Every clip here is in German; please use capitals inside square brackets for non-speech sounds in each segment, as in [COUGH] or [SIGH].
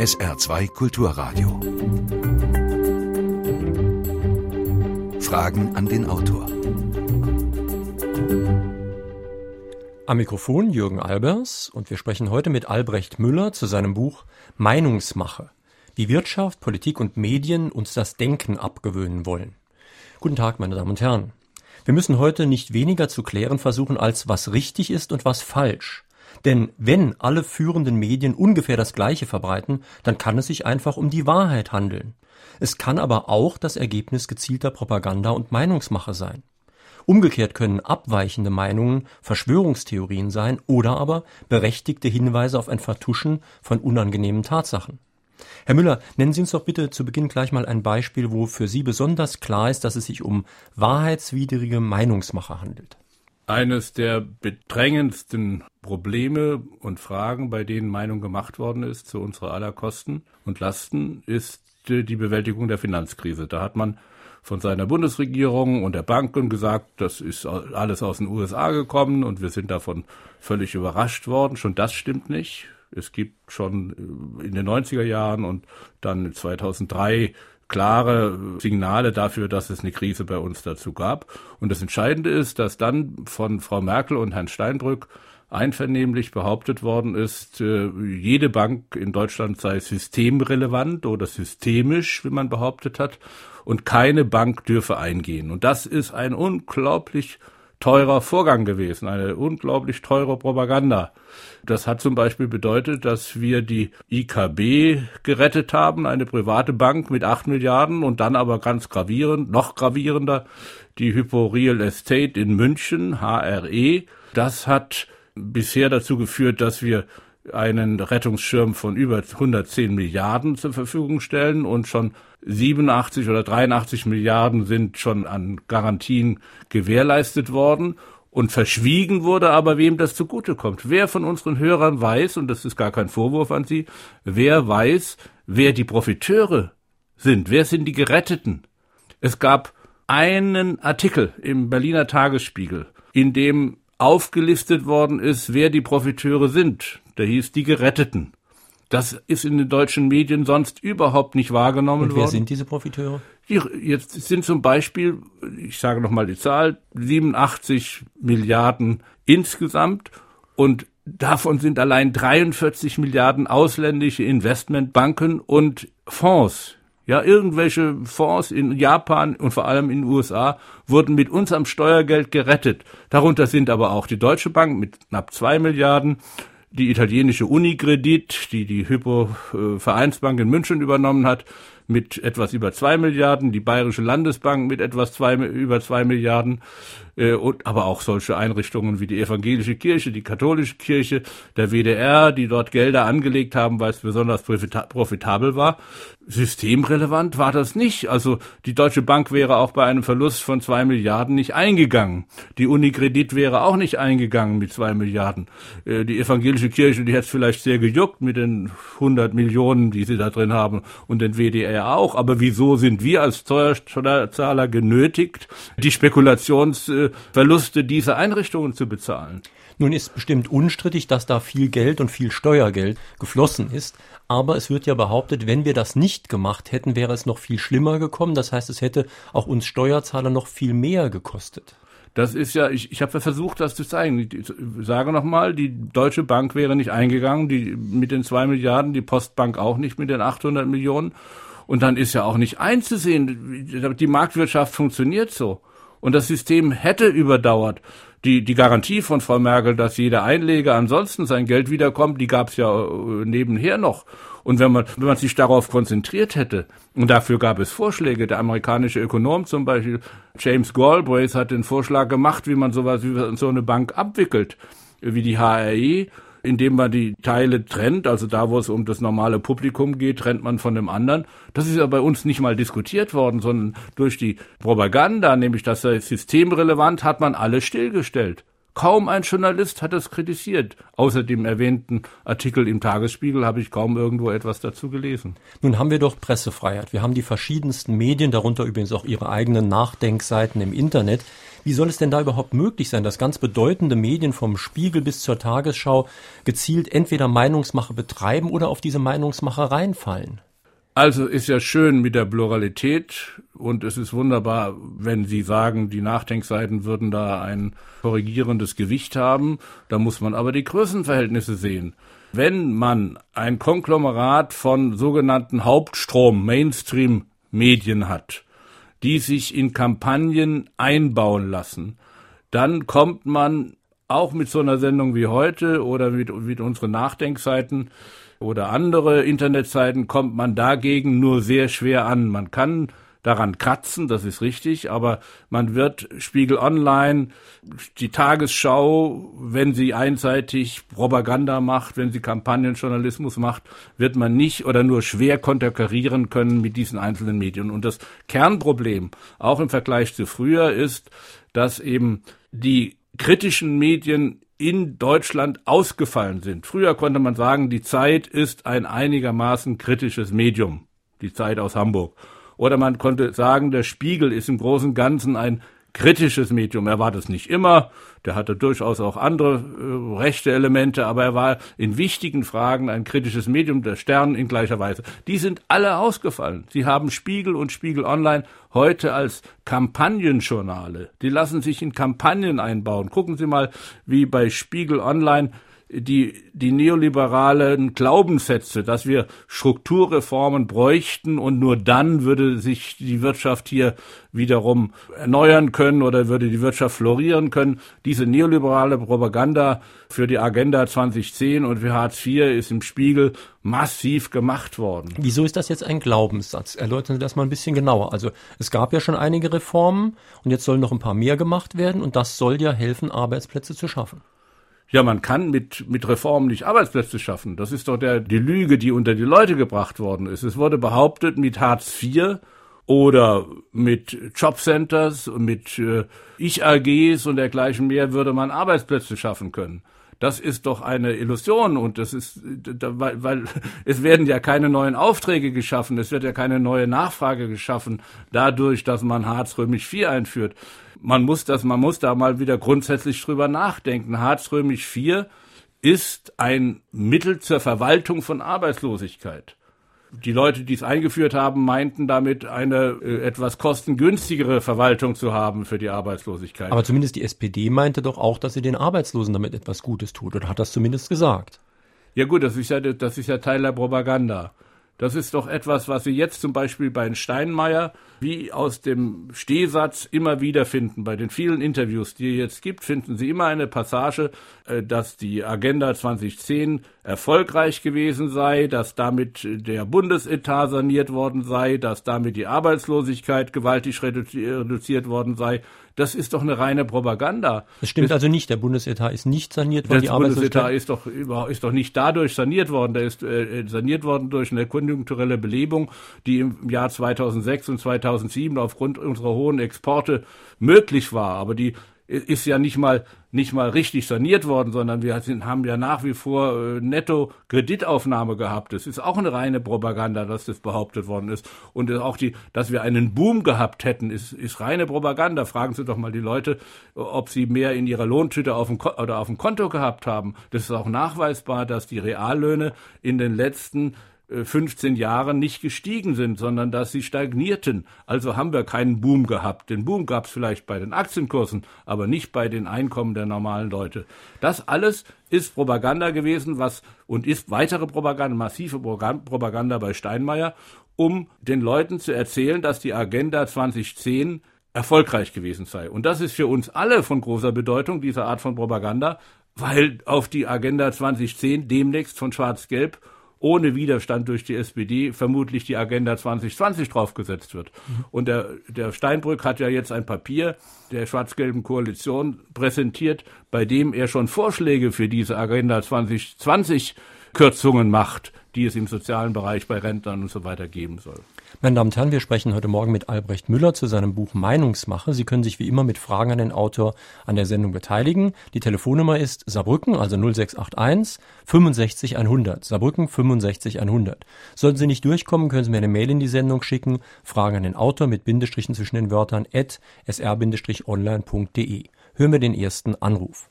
SR2 Kulturradio. Fragen an den Autor. Am Mikrofon Jürgen Albers und wir sprechen heute mit Albrecht Müller zu seinem Buch Meinungsmache. Wie Wirtschaft, Politik und Medien uns das Denken abgewöhnen wollen. Guten Tag, meine Damen und Herren. Wir müssen heute nicht weniger zu klären versuchen, als was richtig ist und was falsch. Denn wenn alle führenden Medien ungefähr das Gleiche verbreiten, dann kann es sich einfach um die Wahrheit handeln. Es kann aber auch das Ergebnis gezielter Propaganda und Meinungsmache sein. Umgekehrt können abweichende Meinungen Verschwörungstheorien sein oder aber berechtigte Hinweise auf ein Vertuschen von unangenehmen Tatsachen. Herr Müller, nennen Sie uns doch bitte zu Beginn gleich mal ein Beispiel, wo für Sie besonders klar ist, dass es sich um wahrheitswidrige Meinungsmache handelt. Eines der bedrängendsten Probleme und Fragen, bei denen Meinung gemacht worden ist, zu unserer aller Kosten und Lasten, ist die Bewältigung der Finanzkrise. Da hat man von seiner Bundesregierung und der Banken gesagt, das ist alles aus den USA gekommen und wir sind davon völlig überrascht worden. Schon das stimmt nicht. Es gibt schon in den 90er Jahren und dann 2003 klare Signale dafür, dass es eine Krise bei uns dazu gab. Und das Entscheidende ist, dass dann von Frau Merkel und Herrn Steinbrück einvernehmlich behauptet worden ist, äh, jede Bank in Deutschland sei systemrelevant oder systemisch, wie man behauptet hat, und keine Bank dürfe eingehen. Und das ist ein unglaublich teurer Vorgang gewesen, eine unglaublich teure Propaganda. Das hat zum Beispiel bedeutet, dass wir die IKB gerettet haben, eine private Bank mit acht Milliarden und dann aber ganz gravierend, noch gravierender, die Hypo Real Estate in München, HRE. Das hat bisher dazu geführt, dass wir einen Rettungsschirm von über 110 Milliarden zur Verfügung stellen und schon 87 oder 83 Milliarden sind schon an Garantien gewährleistet worden und verschwiegen wurde aber, wem das zugutekommt. Wer von unseren Hörern weiß, und das ist gar kein Vorwurf an Sie, wer weiß, wer die Profiteure sind, wer sind die Geretteten? Es gab einen Artikel im Berliner Tagesspiegel, in dem aufgelistet worden ist, wer die Profiteure sind. Der hieß die Geretteten. Das ist in den deutschen Medien sonst überhaupt nicht wahrgenommen worden. Und wer worden. sind diese Profiteure? Die, jetzt sind zum Beispiel, ich sage nochmal die Zahl, 87 Milliarden insgesamt und davon sind allein 43 Milliarden ausländische Investmentbanken und Fonds. Ja, irgendwelche Fonds in Japan und vor allem in den USA wurden mit unserem Steuergeld gerettet. Darunter sind aber auch die Deutsche Bank mit knapp zwei Milliarden, die italienische Unicredit, die die Hypo äh, Vereinsbank in München übernommen hat, mit etwas über zwei Milliarden, die Bayerische Landesbank mit etwas zwei, über zwei Milliarden, äh, und, aber auch solche Einrichtungen wie die evangelische Kirche, die katholische Kirche, der WDR, die dort Gelder angelegt haben, weil es besonders profitabel war. Systemrelevant war das nicht. Also die Deutsche Bank wäre auch bei einem Verlust von zwei Milliarden nicht eingegangen. Die Unikredit wäre auch nicht eingegangen mit zwei Milliarden. Äh, die evangelische Kirche, die hätte es vielleicht sehr gejuckt mit den 100 Millionen, die sie da drin haben und den WDR auch. Aber wieso sind wir als Steuerzahler genötigt, die Spekulationsverluste dieser Einrichtungen zu bezahlen? Nun ist bestimmt unstrittig, dass da viel Geld und viel Steuergeld geflossen ist. Aber es wird ja behauptet, wenn wir das nicht gemacht hätten, wäre es noch viel schlimmer gekommen. Das heißt, es hätte auch uns Steuerzahler noch viel mehr gekostet. Das ist ja, ich, ich habe versucht, das zu zeigen. Ich sage nochmal, die Deutsche Bank wäre nicht eingegangen, die mit den zwei Milliarden, die Postbank auch nicht mit den 800 Millionen. Und dann ist ja auch nicht einzusehen, die Marktwirtschaft funktioniert so. Und das System hätte überdauert die, die Garantie von Frau Merkel, dass jeder Einleger ansonsten sein Geld wiederkommt, die gab es ja äh, nebenher noch. Und wenn man, wenn man sich darauf konzentriert hätte, und dafür gab es Vorschläge, der amerikanische Ökonom zum Beispiel, James Galbraith hat den Vorschlag gemacht, wie man sowas wie so eine Bank abwickelt, wie die HRE, indem man die Teile trennt, also da, wo es um das normale Publikum geht, trennt man von dem anderen. Das ist ja bei uns nicht mal diskutiert worden, sondern durch die Propaganda, nämlich das systemrelevant, hat man alles stillgestellt. Kaum ein Journalist hat das kritisiert. Außer dem erwähnten Artikel im Tagesspiegel habe ich kaum irgendwo etwas dazu gelesen. Nun haben wir doch Pressefreiheit. Wir haben die verschiedensten Medien, darunter übrigens auch ihre eigenen Nachdenkseiten im Internet. Wie soll es denn da überhaupt möglich sein, dass ganz bedeutende Medien vom Spiegel bis zur Tagesschau gezielt entweder Meinungsmache betreiben oder auf diese Meinungsmache reinfallen? Also ist ja schön mit der Pluralität und es ist wunderbar, wenn Sie sagen, die Nachdenkseiten würden da ein korrigierendes Gewicht haben. Da muss man aber die Größenverhältnisse sehen. Wenn man ein Konglomerat von sogenannten Hauptstrom, Mainstream-Medien hat, die sich in Kampagnen einbauen lassen, dann kommt man auch mit so einer Sendung wie heute oder mit, mit unseren Nachdenkseiten oder andere Internetseiten kommt man dagegen nur sehr schwer an. Man kann daran kratzen, das ist richtig, aber man wird Spiegel Online, die Tagesschau, wenn sie einseitig Propaganda macht, wenn sie Kampagnenjournalismus macht, wird man nicht oder nur schwer konterkarieren können mit diesen einzelnen Medien. Und das Kernproblem, auch im Vergleich zu früher, ist, dass eben die kritischen Medien in Deutschland ausgefallen sind. Früher konnte man sagen, die Zeit ist ein einigermaßen kritisches Medium, die Zeit aus Hamburg. Oder man konnte sagen, der Spiegel ist im Großen und Ganzen ein kritisches Medium. Er war das nicht immer, der hatte durchaus auch andere äh, rechte Elemente, aber er war in wichtigen Fragen ein kritisches Medium, der Stern in gleicher Weise. Die sind alle ausgefallen. Sie haben Spiegel und Spiegel Online heute als Kampagnenjournale. Die lassen sich in Kampagnen einbauen. Gucken Sie mal, wie bei Spiegel Online die, die neoliberalen Glaubenssätze, dass wir Strukturreformen bräuchten und nur dann würde sich die Wirtschaft hier wiederum erneuern können oder würde die Wirtschaft florieren können. Diese neoliberale Propaganda für die Agenda 2010 und für Hartz IV ist im Spiegel massiv gemacht worden. Wieso ist das jetzt ein Glaubenssatz? Erläutern Sie das mal ein bisschen genauer. Also es gab ja schon einige Reformen und jetzt sollen noch ein paar mehr gemacht werden und das soll ja helfen, Arbeitsplätze zu schaffen. Ja, man kann mit, mit Reformen nicht Arbeitsplätze schaffen. Das ist doch der, die Lüge, die unter die Leute gebracht worden ist. Es wurde behauptet, mit Hartz IV oder mit Jobcenters und mit äh, Ich-AGs und dergleichen mehr würde man Arbeitsplätze schaffen können. Das ist doch eine Illusion und das ist, weil, weil es werden ja keine neuen Aufträge geschaffen, es wird ja keine neue Nachfrage geschaffen, dadurch, dass man Hartz Römisch 4 einführt man muss das, man muss da mal wieder grundsätzlich drüber nachdenken. Hartz römisch 4 ist ein Mittel zur Verwaltung von Arbeitslosigkeit. Die Leute, die es eingeführt haben, meinten damit eine äh, etwas kostengünstigere Verwaltung zu haben für die Arbeitslosigkeit. Aber zumindest die SPD meinte doch auch, dass sie den Arbeitslosen damit etwas Gutes tut oder hat das zumindest gesagt. Ja gut, das ist ja, das ist ja Teil der Propaganda. Das ist doch etwas, was Sie jetzt zum Beispiel bei Steinmeier wie aus dem Stehsatz immer wieder finden. Bei den vielen Interviews, die es jetzt gibt, finden Sie immer eine Passage, äh, dass die Agenda 2010 erfolgreich gewesen sei, dass damit der Bundesetat saniert worden sei, dass damit die Arbeitslosigkeit gewaltig reduziert worden sei. Das ist doch eine reine Propaganda. Das stimmt das, also nicht. Der Bundesetat ist nicht saniert worden. Der Bundesetat ist doch, ist doch nicht dadurch saniert worden. Der ist äh, saniert worden durch eine konjunkturelle Belebung, die im Jahr 2006 und 2007 aufgrund unserer hohen Exporte möglich war. Aber die ist ja nicht mal nicht mal richtig saniert worden, sondern wir sind, haben ja nach wie vor äh, netto Kreditaufnahme gehabt. Das ist auch eine reine Propaganda, dass das behauptet worden ist. Und auch die, dass wir einen Boom gehabt hätten, ist, ist reine Propaganda. Fragen Sie doch mal die Leute, ob sie mehr in ihrer Lohntüte auf dem, oder auf dem Konto gehabt haben. Das ist auch nachweisbar, dass die Reallöhne in den letzten 15 Jahren nicht gestiegen sind, sondern dass sie stagnierten. Also haben wir keinen Boom gehabt. Den Boom gab es vielleicht bei den Aktienkursen, aber nicht bei den Einkommen der normalen Leute. Das alles ist Propaganda gewesen, was und ist weitere Propaganda, massive Propaganda bei Steinmeier, um den Leuten zu erzählen, dass die Agenda 2010 erfolgreich gewesen sei. Und das ist für uns alle von großer Bedeutung, diese Art von Propaganda, weil auf die Agenda 2010 demnächst von Schwarz-Gelb ohne Widerstand durch die SPD vermutlich die Agenda 2020 draufgesetzt wird. Mhm. Und der, der Steinbrück hat ja jetzt ein Papier der schwarz-gelben Koalition präsentiert, bei dem er schon Vorschläge für diese Agenda 2020 Kürzungen macht, die es im sozialen Bereich bei Rentnern und so weiter geben soll. Meine Damen und Herren, wir sprechen heute Morgen mit Albrecht Müller zu seinem Buch Meinungsmache. Sie können sich wie immer mit Fragen an den Autor an der Sendung beteiligen. Die Telefonnummer ist Saarbrücken, also 0681 65 100. Saarbrücken 65 100. Sollten Sie nicht durchkommen, können Sie mir eine Mail in die Sendung schicken. Fragen an den Autor mit Bindestrichen zwischen den Wörtern at sr-online.de. Hören wir den ersten Anruf.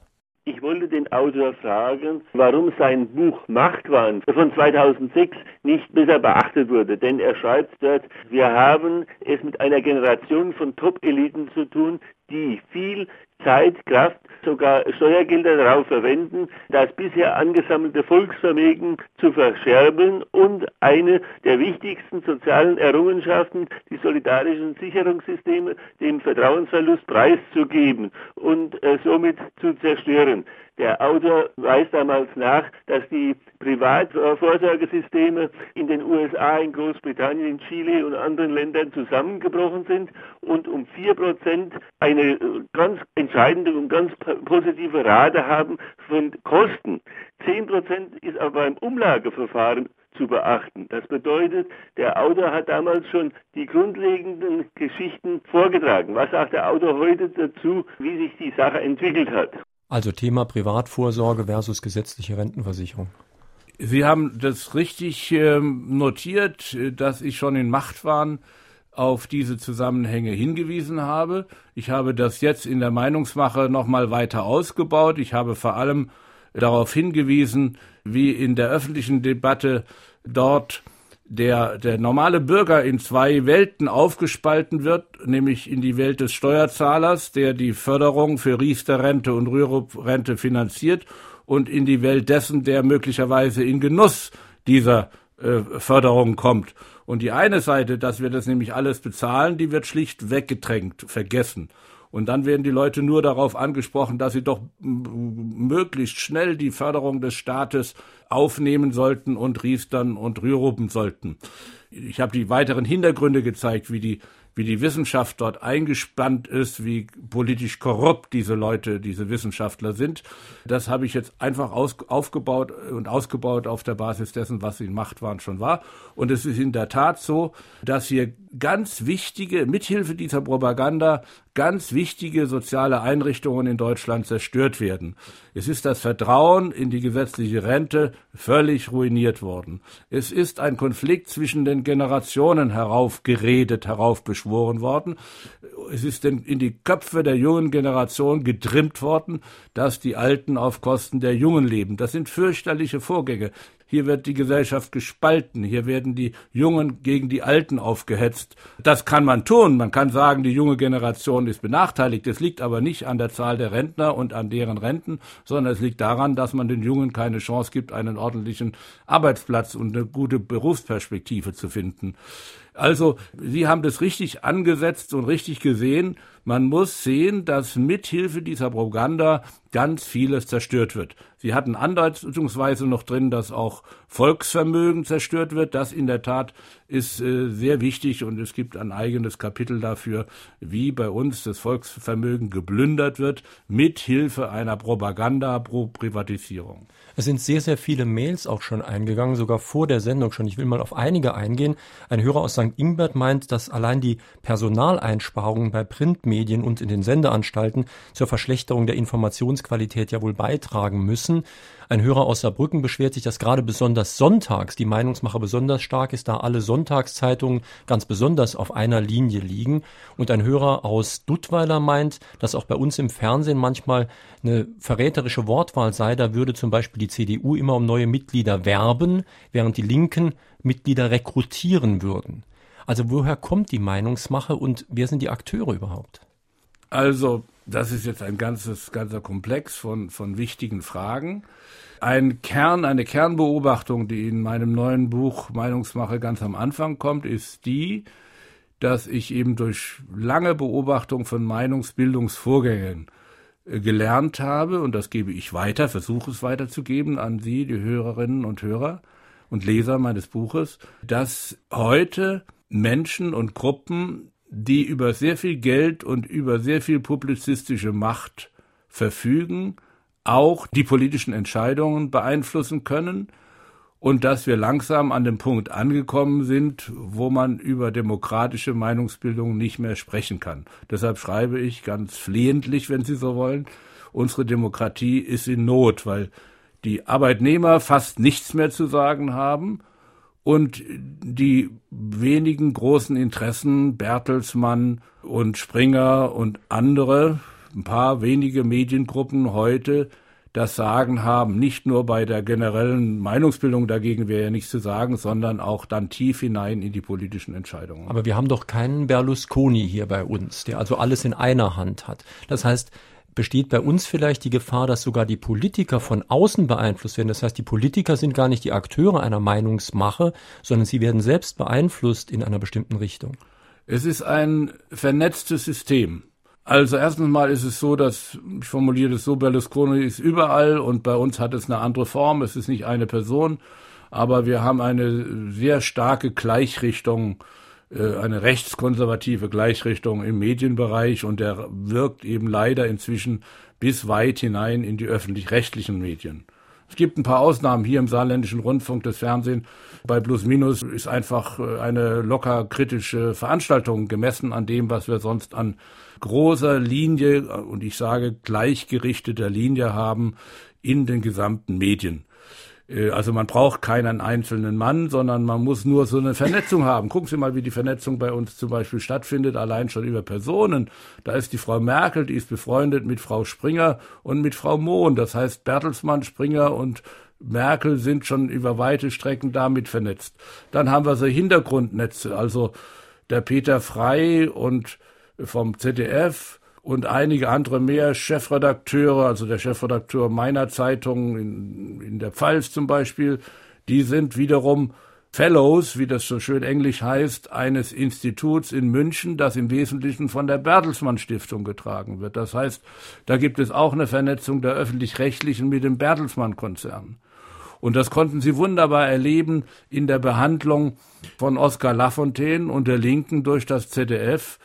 Ich wollte den Autor fragen, warum sein Buch Machtwahn von 2006 nicht besser beachtet wurde. Denn er schreibt dort, wir haben es mit einer Generation von Top-Eliten zu tun, die viel Zeit, Kraft, sogar Steuergelder darauf verwenden, das bisher angesammelte Volksvermögen zu verscherben und eine der wichtigsten sozialen Errungenschaften, die solidarischen Sicherungssysteme, dem Vertrauensverlust preiszugeben und äh, somit zu zerstören. Der Autor weist damals nach, dass die Privatvorsorgesysteme in den USA, in Großbritannien, in Chile und anderen Ländern zusammengebrochen sind und um vier Prozent eine äh, ganz entscheidende und ganz positive Rate haben von Kosten. Zehn Prozent ist aber beim Umlageverfahren zu beachten. Das bedeutet, der Autor hat damals schon die grundlegenden Geschichten vorgetragen. Was sagt der Autor heute dazu, wie sich die Sache entwickelt hat? Also Thema Privatvorsorge versus gesetzliche Rentenversicherung. Sie haben das richtig ähm, notiert, dass ich schon in Machtwahn auf diese Zusammenhänge hingewiesen habe. Ich habe das jetzt in der Meinungsmache nochmal weiter ausgebaut. Ich habe vor allem darauf hingewiesen, wie in der öffentlichen Debatte dort der, der normale Bürger in zwei Welten aufgespalten wird, nämlich in die Welt des Steuerzahlers, der die Förderung für Riester-Rente und Rürup-Rente finanziert, und in die Welt dessen, der möglicherweise in Genuss dieser äh, Förderung kommt. Und die eine Seite, dass wir das nämlich alles bezahlen, die wird schlicht weggedrängt, vergessen. Und dann werden die Leute nur darauf angesprochen, dass sie doch möglichst schnell die Förderung des Staates aufnehmen sollten und riestern und rühruppen sollten. Ich habe die weiteren Hintergründe gezeigt, wie die wie die Wissenschaft dort eingespannt ist, wie politisch korrupt diese Leute, diese Wissenschaftler sind. Das habe ich jetzt einfach aus, aufgebaut und ausgebaut auf der Basis dessen, was in Macht waren schon war. Und es ist in der Tat so, dass hier ganz wichtige, mithilfe dieser Propaganda, ganz wichtige soziale Einrichtungen in Deutschland zerstört werden. Es ist das Vertrauen in die gesetzliche Rente völlig ruiniert worden. Es ist ein Konflikt zwischen den Generationen heraufgeredet, heraufbeschworen worden. Es ist in die Köpfe der jungen Generation getrimmt worden, dass die Alten auf Kosten der Jungen leben. Das sind fürchterliche Vorgänge. Hier wird die Gesellschaft gespalten. Hier werden die Jungen gegen die Alten aufgehetzt. Das kann man tun. Man kann sagen, die junge Generation ist benachteiligt. Es liegt aber nicht an der Zahl der Rentner und an deren Renten, sondern es liegt daran, dass man den Jungen keine Chance gibt, einen ordentlichen Arbeitsplatz und eine gute Berufsperspektive zu finden. Also, Sie haben das richtig angesetzt und richtig gesehen. Man muss sehen, dass mithilfe dieser Propaganda ganz vieles zerstört wird. Sie hatten andeutungsweise noch drin, dass auch Volksvermögen zerstört wird. Das in der Tat ist äh, sehr wichtig und es gibt ein eigenes Kapitel dafür, wie bei uns das Volksvermögen geplündert wird, mithilfe einer Propaganda pro Privatisierung. Es sind sehr, sehr viele Mails auch schon eingegangen, sogar vor der Sendung schon. Ich will mal auf einige eingehen. Ein Hörer aus St. Ingbert meint, dass allein die Personaleinsparungen bei Printmedien und in den Sendeanstalten zur Verschlechterung der Informationsqualität ja wohl beitragen müssen. Ein Hörer aus Saarbrücken beschwert sich, dass gerade besonders sonntags die Meinungsmache besonders stark ist, da alle Sonntagszeitungen ganz besonders auf einer Linie liegen. Und ein Hörer aus Duttweiler meint, dass auch bei uns im Fernsehen manchmal eine verräterische Wortwahl sei. Da würde zum Beispiel die CDU immer um neue Mitglieder werben, während die Linken Mitglieder rekrutieren würden. Also woher kommt die Meinungsmache und wer sind die Akteure überhaupt? Also das ist jetzt ein ganzes, ganzer Komplex von, von wichtigen Fragen. Ein Kern, eine Kernbeobachtung, die in meinem neuen Buch Meinungsmache ganz am Anfang kommt, ist die, dass ich eben durch lange Beobachtung von Meinungsbildungsvorgängen gelernt habe, und das gebe ich weiter, versuche es weiterzugeben an Sie, die Hörerinnen und Hörer und Leser meines Buches, dass heute Menschen und Gruppen die über sehr viel Geld und über sehr viel publizistische Macht verfügen, auch die politischen Entscheidungen beeinflussen können und dass wir langsam an dem Punkt angekommen sind, wo man über demokratische Meinungsbildung nicht mehr sprechen kann. Deshalb schreibe ich ganz flehentlich, wenn Sie so wollen, unsere Demokratie ist in Not, weil die Arbeitnehmer fast nichts mehr zu sagen haben und die wenigen großen Interessen, Bertelsmann und Springer und andere, ein paar wenige Mediengruppen heute das Sagen haben, nicht nur bei der generellen Meinungsbildung, dagegen wäre ja nichts zu sagen, sondern auch dann tief hinein in die politischen Entscheidungen. Aber wir haben doch keinen Berlusconi hier bei uns, der also alles in einer Hand hat. Das heißt, besteht bei uns vielleicht die Gefahr, dass sogar die Politiker von außen beeinflusst werden. Das heißt, die Politiker sind gar nicht die Akteure einer Meinungsmache, sondern sie werden selbst beeinflusst in einer bestimmten Richtung. Es ist ein vernetztes System. Also erstens mal ist es so, dass, ich formuliere es so, Berlusconi ist überall und bei uns hat es eine andere Form. Es ist nicht eine Person, aber wir haben eine sehr starke Gleichrichtung, äh, eine rechtskonservative Gleichrichtung im Medienbereich und der wirkt eben leider inzwischen bis weit hinein in die öffentlich-rechtlichen Medien. Es gibt ein paar Ausnahmen hier im saarländischen Rundfunk, das Fernsehen. Bei Plus Minus ist einfach äh, eine locker kritische Veranstaltung gemessen an dem, was wir sonst an großer Linie äh, und ich sage gleichgerichteter Linie haben in den gesamten Medien. Äh, also man braucht keinen einzelnen Mann, sondern man muss nur so eine Vernetzung haben. Gucken Sie mal, wie die Vernetzung bei uns zum Beispiel stattfindet, allein schon über Personen. Da ist die Frau Merkel, die ist befreundet mit Frau Springer und mit Frau Mohn. Das heißt, Bertelsmann, Springer und Merkel sind schon über weite Strecken damit vernetzt. Dann haben wir so Hintergrundnetze, also der Peter Frei und vom ZDF und einige andere mehr Chefredakteure, also der Chefredakteur meiner Zeitung in, in der Pfalz zum Beispiel, die sind wiederum Fellows, wie das so schön englisch heißt, eines Instituts in München, das im Wesentlichen von der Bertelsmann Stiftung getragen wird. Das heißt, da gibt es auch eine Vernetzung der öffentlich-rechtlichen mit dem Bertelsmann Konzern. Und das konnten sie wunderbar erleben in der Behandlung von Oskar Lafontaine und der Linken durch das ZDF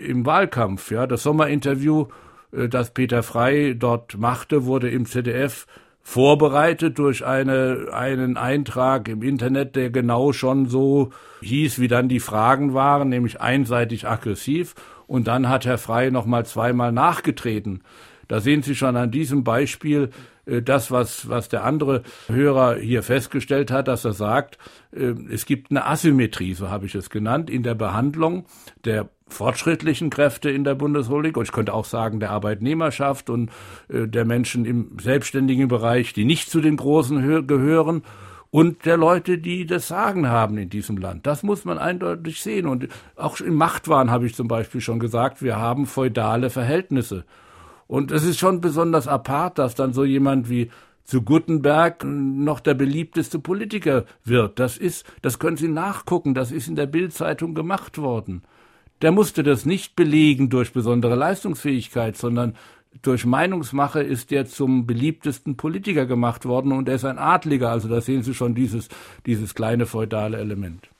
im Wahlkampf. Ja, das Sommerinterview, äh, das Peter Frei dort machte, wurde im ZDF vorbereitet durch eine, einen Eintrag im Internet, der genau schon so hieß, wie dann die Fragen waren, nämlich einseitig aggressiv. Und dann hat Herr Frei noch mal zweimal nachgetreten. Da sehen Sie schon an diesem Beispiel äh, das, was, was der andere Hörer hier festgestellt hat, dass er sagt, äh, es gibt eine Asymmetrie, so habe ich es genannt, in der Behandlung der fortschrittlichen Kräfte in der Bundesrepublik und ich könnte auch sagen der Arbeitnehmerschaft und äh, der Menschen im selbstständigen Bereich, die nicht zu den Großen gehören und der Leute, die das Sagen haben in diesem Land. Das muss man eindeutig sehen. Und auch im Machtwahn habe ich zum Beispiel schon gesagt, wir haben feudale Verhältnisse. Und es ist schon besonders apart, dass dann so jemand wie zu Gutenberg noch der beliebteste Politiker wird. Das ist, das können Sie nachgucken, das ist in der Bildzeitung gemacht worden der musste das nicht belegen durch besondere Leistungsfähigkeit, sondern durch Meinungsmache ist er zum beliebtesten Politiker gemacht worden und er ist ein Adliger. Also da sehen Sie schon dieses, dieses kleine feudale Element.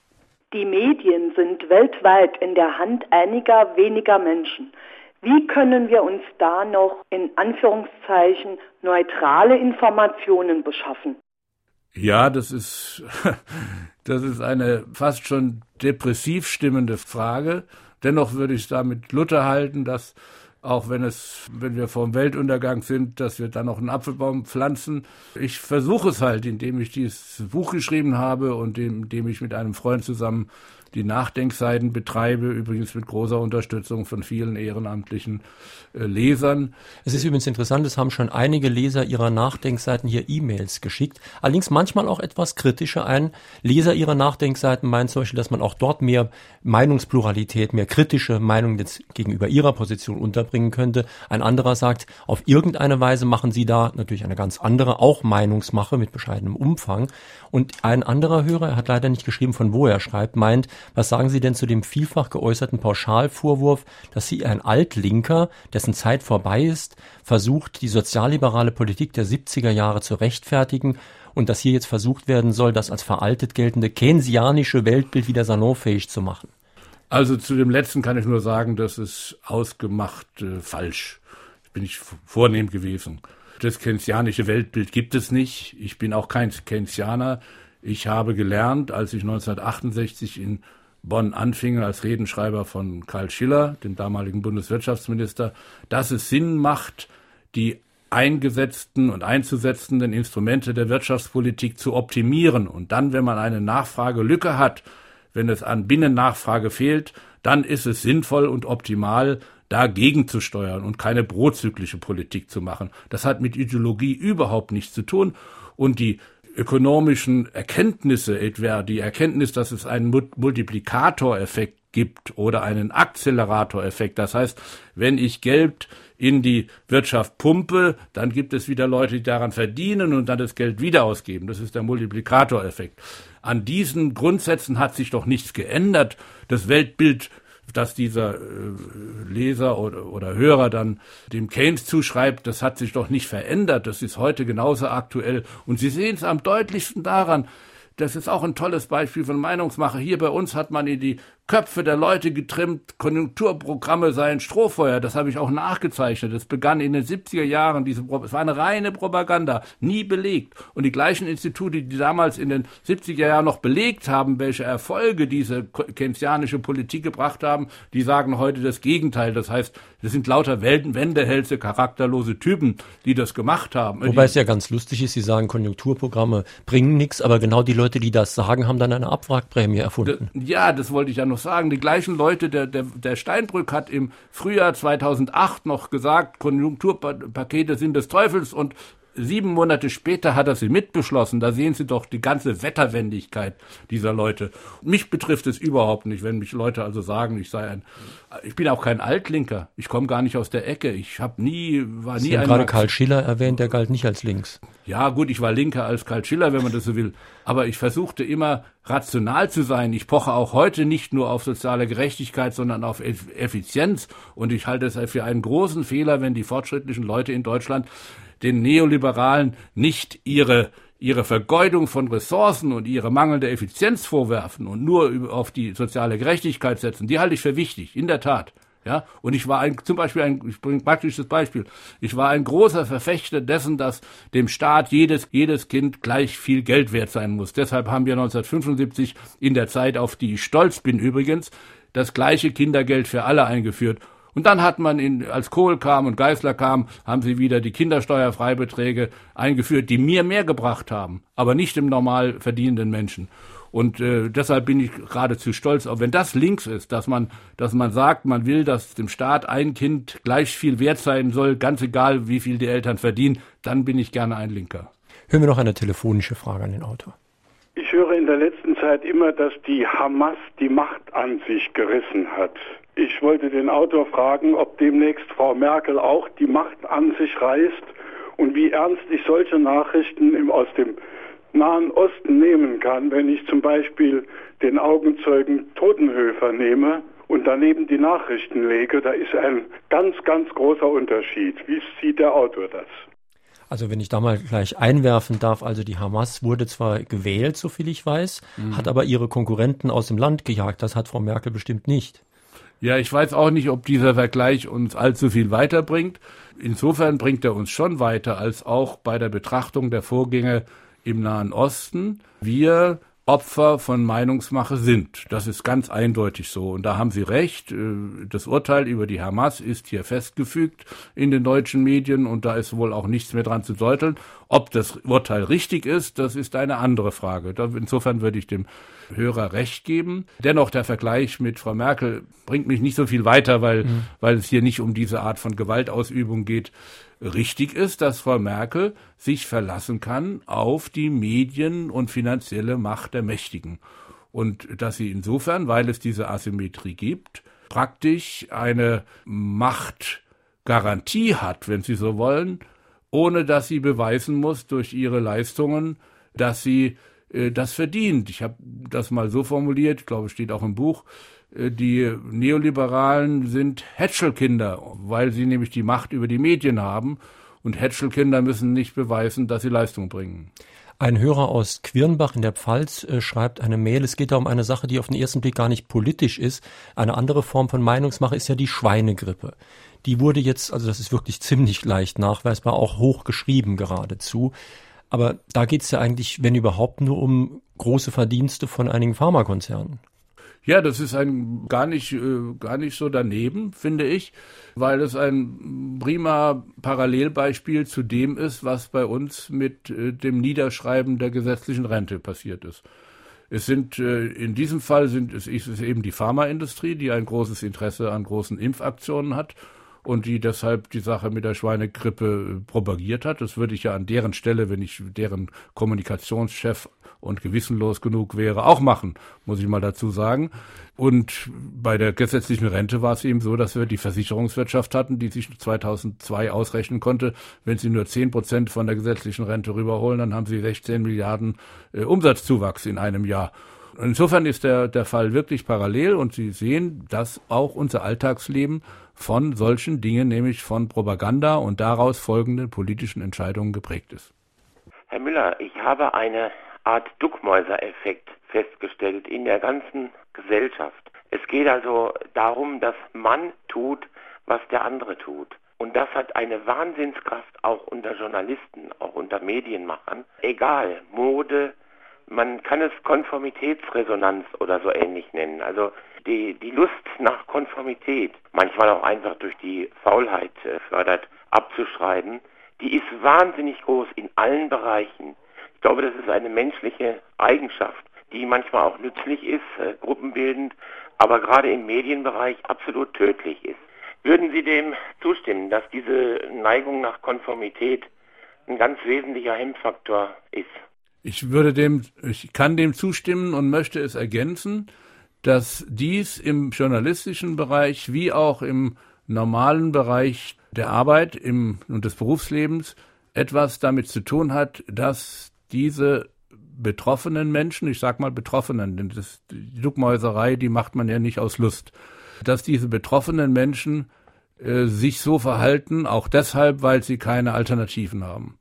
Die Medien sind weltweit in der Hand einiger weniger Menschen. Wie können wir uns da noch in Anführungszeichen neutrale Informationen beschaffen? Ja, das ist, [LAUGHS] das ist eine fast schon depressiv stimmende Frage. Dennoch würde ich es da mit Luther halten, dass auch wenn es, wenn wir vor dem Weltuntergang sind, dass wir dann noch einen Apfelbaum pflanzen. Ich versuche es halt, indem ich dieses Buch geschrieben habe und indem ich mit einem Freund zusammen die Nachdenkseiten betreibe, übrigens mit großer Unterstützung von vielen ehrenamtlichen äh, Lesern. Es ist übrigens interessant, es haben schon einige Leser ihrer Nachdenkseiten hier E-Mails geschickt. Allerdings manchmal auch etwas kritischer. Ein Leser ihrer Nachdenkseiten meint zum Beispiel, dass man auch dort mehr Meinungspluralität, mehr kritische Meinungen jetzt gegenüber ihrer Position unterbringen könnte. Ein anderer sagt, auf irgendeine Weise machen sie da natürlich eine ganz andere, auch Meinungsmache mit bescheidenem Umfang. Und ein anderer Hörer, er hat leider nicht geschrieben, von wo er schreibt, meint, was sagen Sie denn zu dem vielfach geäußerten Pauschalvorwurf, dass Sie ein Altlinker, dessen Zeit vorbei ist, versucht, die sozialliberale Politik der 70er Jahre zu rechtfertigen und dass hier jetzt versucht werden soll, das als veraltet geltende keynesianische Weltbild wieder salonfähig zu machen? Also zu dem letzten kann ich nur sagen, das ist ausgemacht äh, falsch. Bin ich vornehm gewesen. Das keynesianische Weltbild gibt es nicht. Ich bin auch kein Keynesianer. Ich habe gelernt, als ich 1968 in Bonn anfing als Redenschreiber von Karl Schiller, dem damaligen Bundeswirtschaftsminister, dass es Sinn macht, die eingesetzten und einzusetzenden Instrumente der Wirtschaftspolitik zu optimieren und dann, wenn man eine Nachfragelücke hat, wenn es an Binnennachfrage fehlt, dann ist es sinnvoll und optimal, dagegen zu steuern und keine prozyklische Politik zu machen. Das hat mit Ideologie überhaupt nichts zu tun und die ökonomischen Erkenntnisse, etwa die Erkenntnis, dass es einen Multiplikatoreffekt gibt oder einen Akzeleratoreffekt. Das heißt, wenn ich Geld in die Wirtschaft pumpe, dann gibt es wieder Leute, die daran verdienen und dann das Geld wieder ausgeben. Das ist der Multiplikatoreffekt. An diesen Grundsätzen hat sich doch nichts geändert. Das Weltbild dass dieser äh, Leser oder, oder Hörer dann dem Keynes zuschreibt, das hat sich doch nicht verändert, das ist heute genauso aktuell. Und Sie sehen es am deutlichsten daran, das ist auch ein tolles Beispiel von Meinungsmache. Hier bei uns hat man in die Köpfe der Leute getrimmt, Konjunkturprogramme seien Strohfeuer, das habe ich auch nachgezeichnet. Es begann in den 70er Jahren, diese, es war eine reine Propaganda, nie belegt. Und die gleichen Institute, die damals in den 70er Jahren noch belegt haben, welche Erfolge diese keynesianische Politik gebracht haben, die sagen heute das Gegenteil. Das heißt, das sind lauter Wendehälse, charakterlose Typen, die das gemacht haben. Wobei es ja ganz lustig ist, Sie sagen, Konjunkturprogramme bringen nichts, aber genau die Leute, die das sagen, haben dann eine Abwrackprämie erfunden. Ja, das wollte ich ja noch sagen, die gleichen Leute, der, der, der Steinbrück hat im Frühjahr 2008 noch gesagt, Konjunkturpakete sind des Teufels und sieben Monate später hat er sie mitbeschlossen. Da sehen Sie doch die ganze Wetterwendigkeit dieser Leute. Mich betrifft es überhaupt nicht, wenn mich Leute also sagen, ich sei ein, ich bin auch kein Altlinker. Ich komme gar nicht aus der Ecke. Ich habe nie, war nie Sie haben gerade Karl Schiller erwähnt, der galt nicht als links. Ja, gut, ich war linker als Karl Schiller, wenn man das so will. Aber ich versuchte immer rational zu sein. Ich poche auch heute nicht nur auf soziale Gerechtigkeit, sondern auf Effizienz. Und ich halte es für einen großen Fehler, wenn die fortschrittlichen Leute in Deutschland den Neoliberalen nicht ihre ihre Vergeudung von Ressourcen und ihre mangelnde Effizienz vorwerfen und nur auf die soziale Gerechtigkeit setzen, die halte ich für wichtig, in der Tat. Ja, und ich war ein, zum Beispiel ein, ich bringe praktisches Beispiel. Ich war ein großer Verfechter dessen, dass dem Staat jedes, jedes Kind gleich viel Geld wert sein muss. Deshalb haben wir 1975 in der Zeit, auf die ich stolz bin übrigens, das gleiche Kindergeld für alle eingeführt. Und dann hat man, in, als Kohl kam und Geißler kam, haben sie wieder die Kindersteuerfreibeträge eingeführt, die mir mehr gebracht haben, aber nicht dem normal verdienenden Menschen. Und äh, deshalb bin ich geradezu stolz, auch wenn das links ist, dass man, dass man sagt, man will, dass dem Staat ein Kind gleich viel wert sein soll, ganz egal, wie viel die Eltern verdienen, dann bin ich gerne ein Linker. Hören wir noch eine telefonische Frage an den Autor. Ich höre in der letzten Zeit immer, dass die Hamas die Macht an sich gerissen hat. Ich wollte den Autor fragen, ob demnächst Frau Merkel auch die Macht an sich reißt und wie ernst ich solche Nachrichten im, aus dem Nahen Osten nehmen kann, wenn ich zum Beispiel den Augenzeugen Totenhöfer nehme und daneben die Nachrichten lege. Da ist ein ganz, ganz großer Unterschied. Wie sieht der Autor das? Also wenn ich da mal gleich einwerfen darf, also die Hamas wurde zwar gewählt, soviel ich weiß, mhm. hat aber ihre Konkurrenten aus dem Land gejagt. Das hat Frau Merkel bestimmt nicht. Ja, ich weiß auch nicht, ob dieser Vergleich uns allzu viel weiterbringt. Insofern bringt er uns schon weiter, als auch bei der Betrachtung der Vorgänge im Nahen Osten wir Opfer von Meinungsmache sind. Das ist ganz eindeutig so. Und da haben Sie recht. Äh, das Urteil über die Hamas ist hier festgefügt in den deutschen Medien und da ist wohl auch nichts mehr dran zu deuteln. Ob das Urteil richtig ist, das ist eine andere Frage. Insofern würde ich dem Hörer recht geben. Dennoch der Vergleich mit Frau Merkel bringt mich nicht so viel weiter, weil, mhm. weil es hier nicht um diese Art von Gewaltausübung geht. Richtig ist, dass Frau Merkel sich verlassen kann auf die Medien und finanzielle Macht der Mächtigen. Und dass sie insofern, weil es diese Asymmetrie gibt, praktisch eine Machtgarantie hat, wenn Sie so wollen, ohne dass sie beweisen muss durch ihre Leistungen, dass sie äh, das verdient. Ich habe das mal so formuliert, ich glaube, es steht auch im Buch, die Neoliberalen sind Hätschelkinder, weil sie nämlich die Macht über die Medien haben. Und Hätschelkinder müssen nicht beweisen, dass sie Leistung bringen. Ein Hörer aus Quirnbach in der Pfalz äh, schreibt eine Mail. Es geht da um eine Sache, die auf den ersten Blick gar nicht politisch ist. Eine andere Form von Meinungsmache ist ja die Schweinegrippe. Die wurde jetzt, also das ist wirklich ziemlich leicht nachweisbar, auch hochgeschrieben geradezu. Aber da geht es ja eigentlich, wenn überhaupt, nur um große Verdienste von einigen Pharmakonzernen. Ja, das ist ein gar nicht, äh, gar nicht so daneben, finde ich, weil es ein prima Parallelbeispiel zu dem ist, was bei uns mit äh, dem Niederschreiben der gesetzlichen Rente passiert ist. Es sind äh, in diesem Fall sind es ist es eben die Pharmaindustrie, die ein großes Interesse an großen Impfaktionen hat und die deshalb die Sache mit der Schweinegrippe propagiert hat. Das würde ich ja an deren Stelle, wenn ich deren Kommunikationschef und gewissenlos genug wäre, auch machen, muss ich mal dazu sagen. Und bei der gesetzlichen Rente war es eben so, dass wir die Versicherungswirtschaft hatten, die sich 2002 ausrechnen konnte, wenn sie nur 10 Prozent von der gesetzlichen Rente rüberholen, dann haben sie 16 Milliarden äh, Umsatzzuwachs in einem Jahr. Insofern ist der, der Fall wirklich parallel und Sie sehen, dass auch unser Alltagsleben von solchen Dingen, nämlich von Propaganda und daraus folgenden politischen Entscheidungen geprägt ist. Herr Müller, ich habe eine Art Duckmäuser-Effekt festgestellt in der ganzen Gesellschaft. Es geht also darum, dass man tut, was der andere tut. Und das hat eine Wahnsinnskraft auch unter Journalisten, auch unter Medienmachern. Egal, Mode, man kann es Konformitätsresonanz oder so ähnlich nennen. Also die, die Lust nach Konformität, manchmal auch einfach durch die Faulheit äh, fördert, abzuschreiben, die ist wahnsinnig groß in allen Bereichen. Ich glaube, das ist eine menschliche Eigenschaft, die manchmal auch nützlich ist, äh, gruppenbildend, aber gerade im Medienbereich absolut tödlich ist. Würden Sie dem zustimmen, dass diese Neigung nach Konformität ein ganz wesentlicher Hemmfaktor ist? Ich würde dem, ich kann dem zustimmen und möchte es ergänzen, dass dies im journalistischen Bereich wie auch im normalen Bereich der Arbeit im, und des Berufslebens etwas damit zu tun hat, dass diese betroffenen Menschen, ich sag mal Betroffenen, denn das, die Duckmäuserei, die macht man ja nicht aus Lust, dass diese betroffenen Menschen äh, sich so verhalten, auch deshalb, weil sie keine Alternativen haben.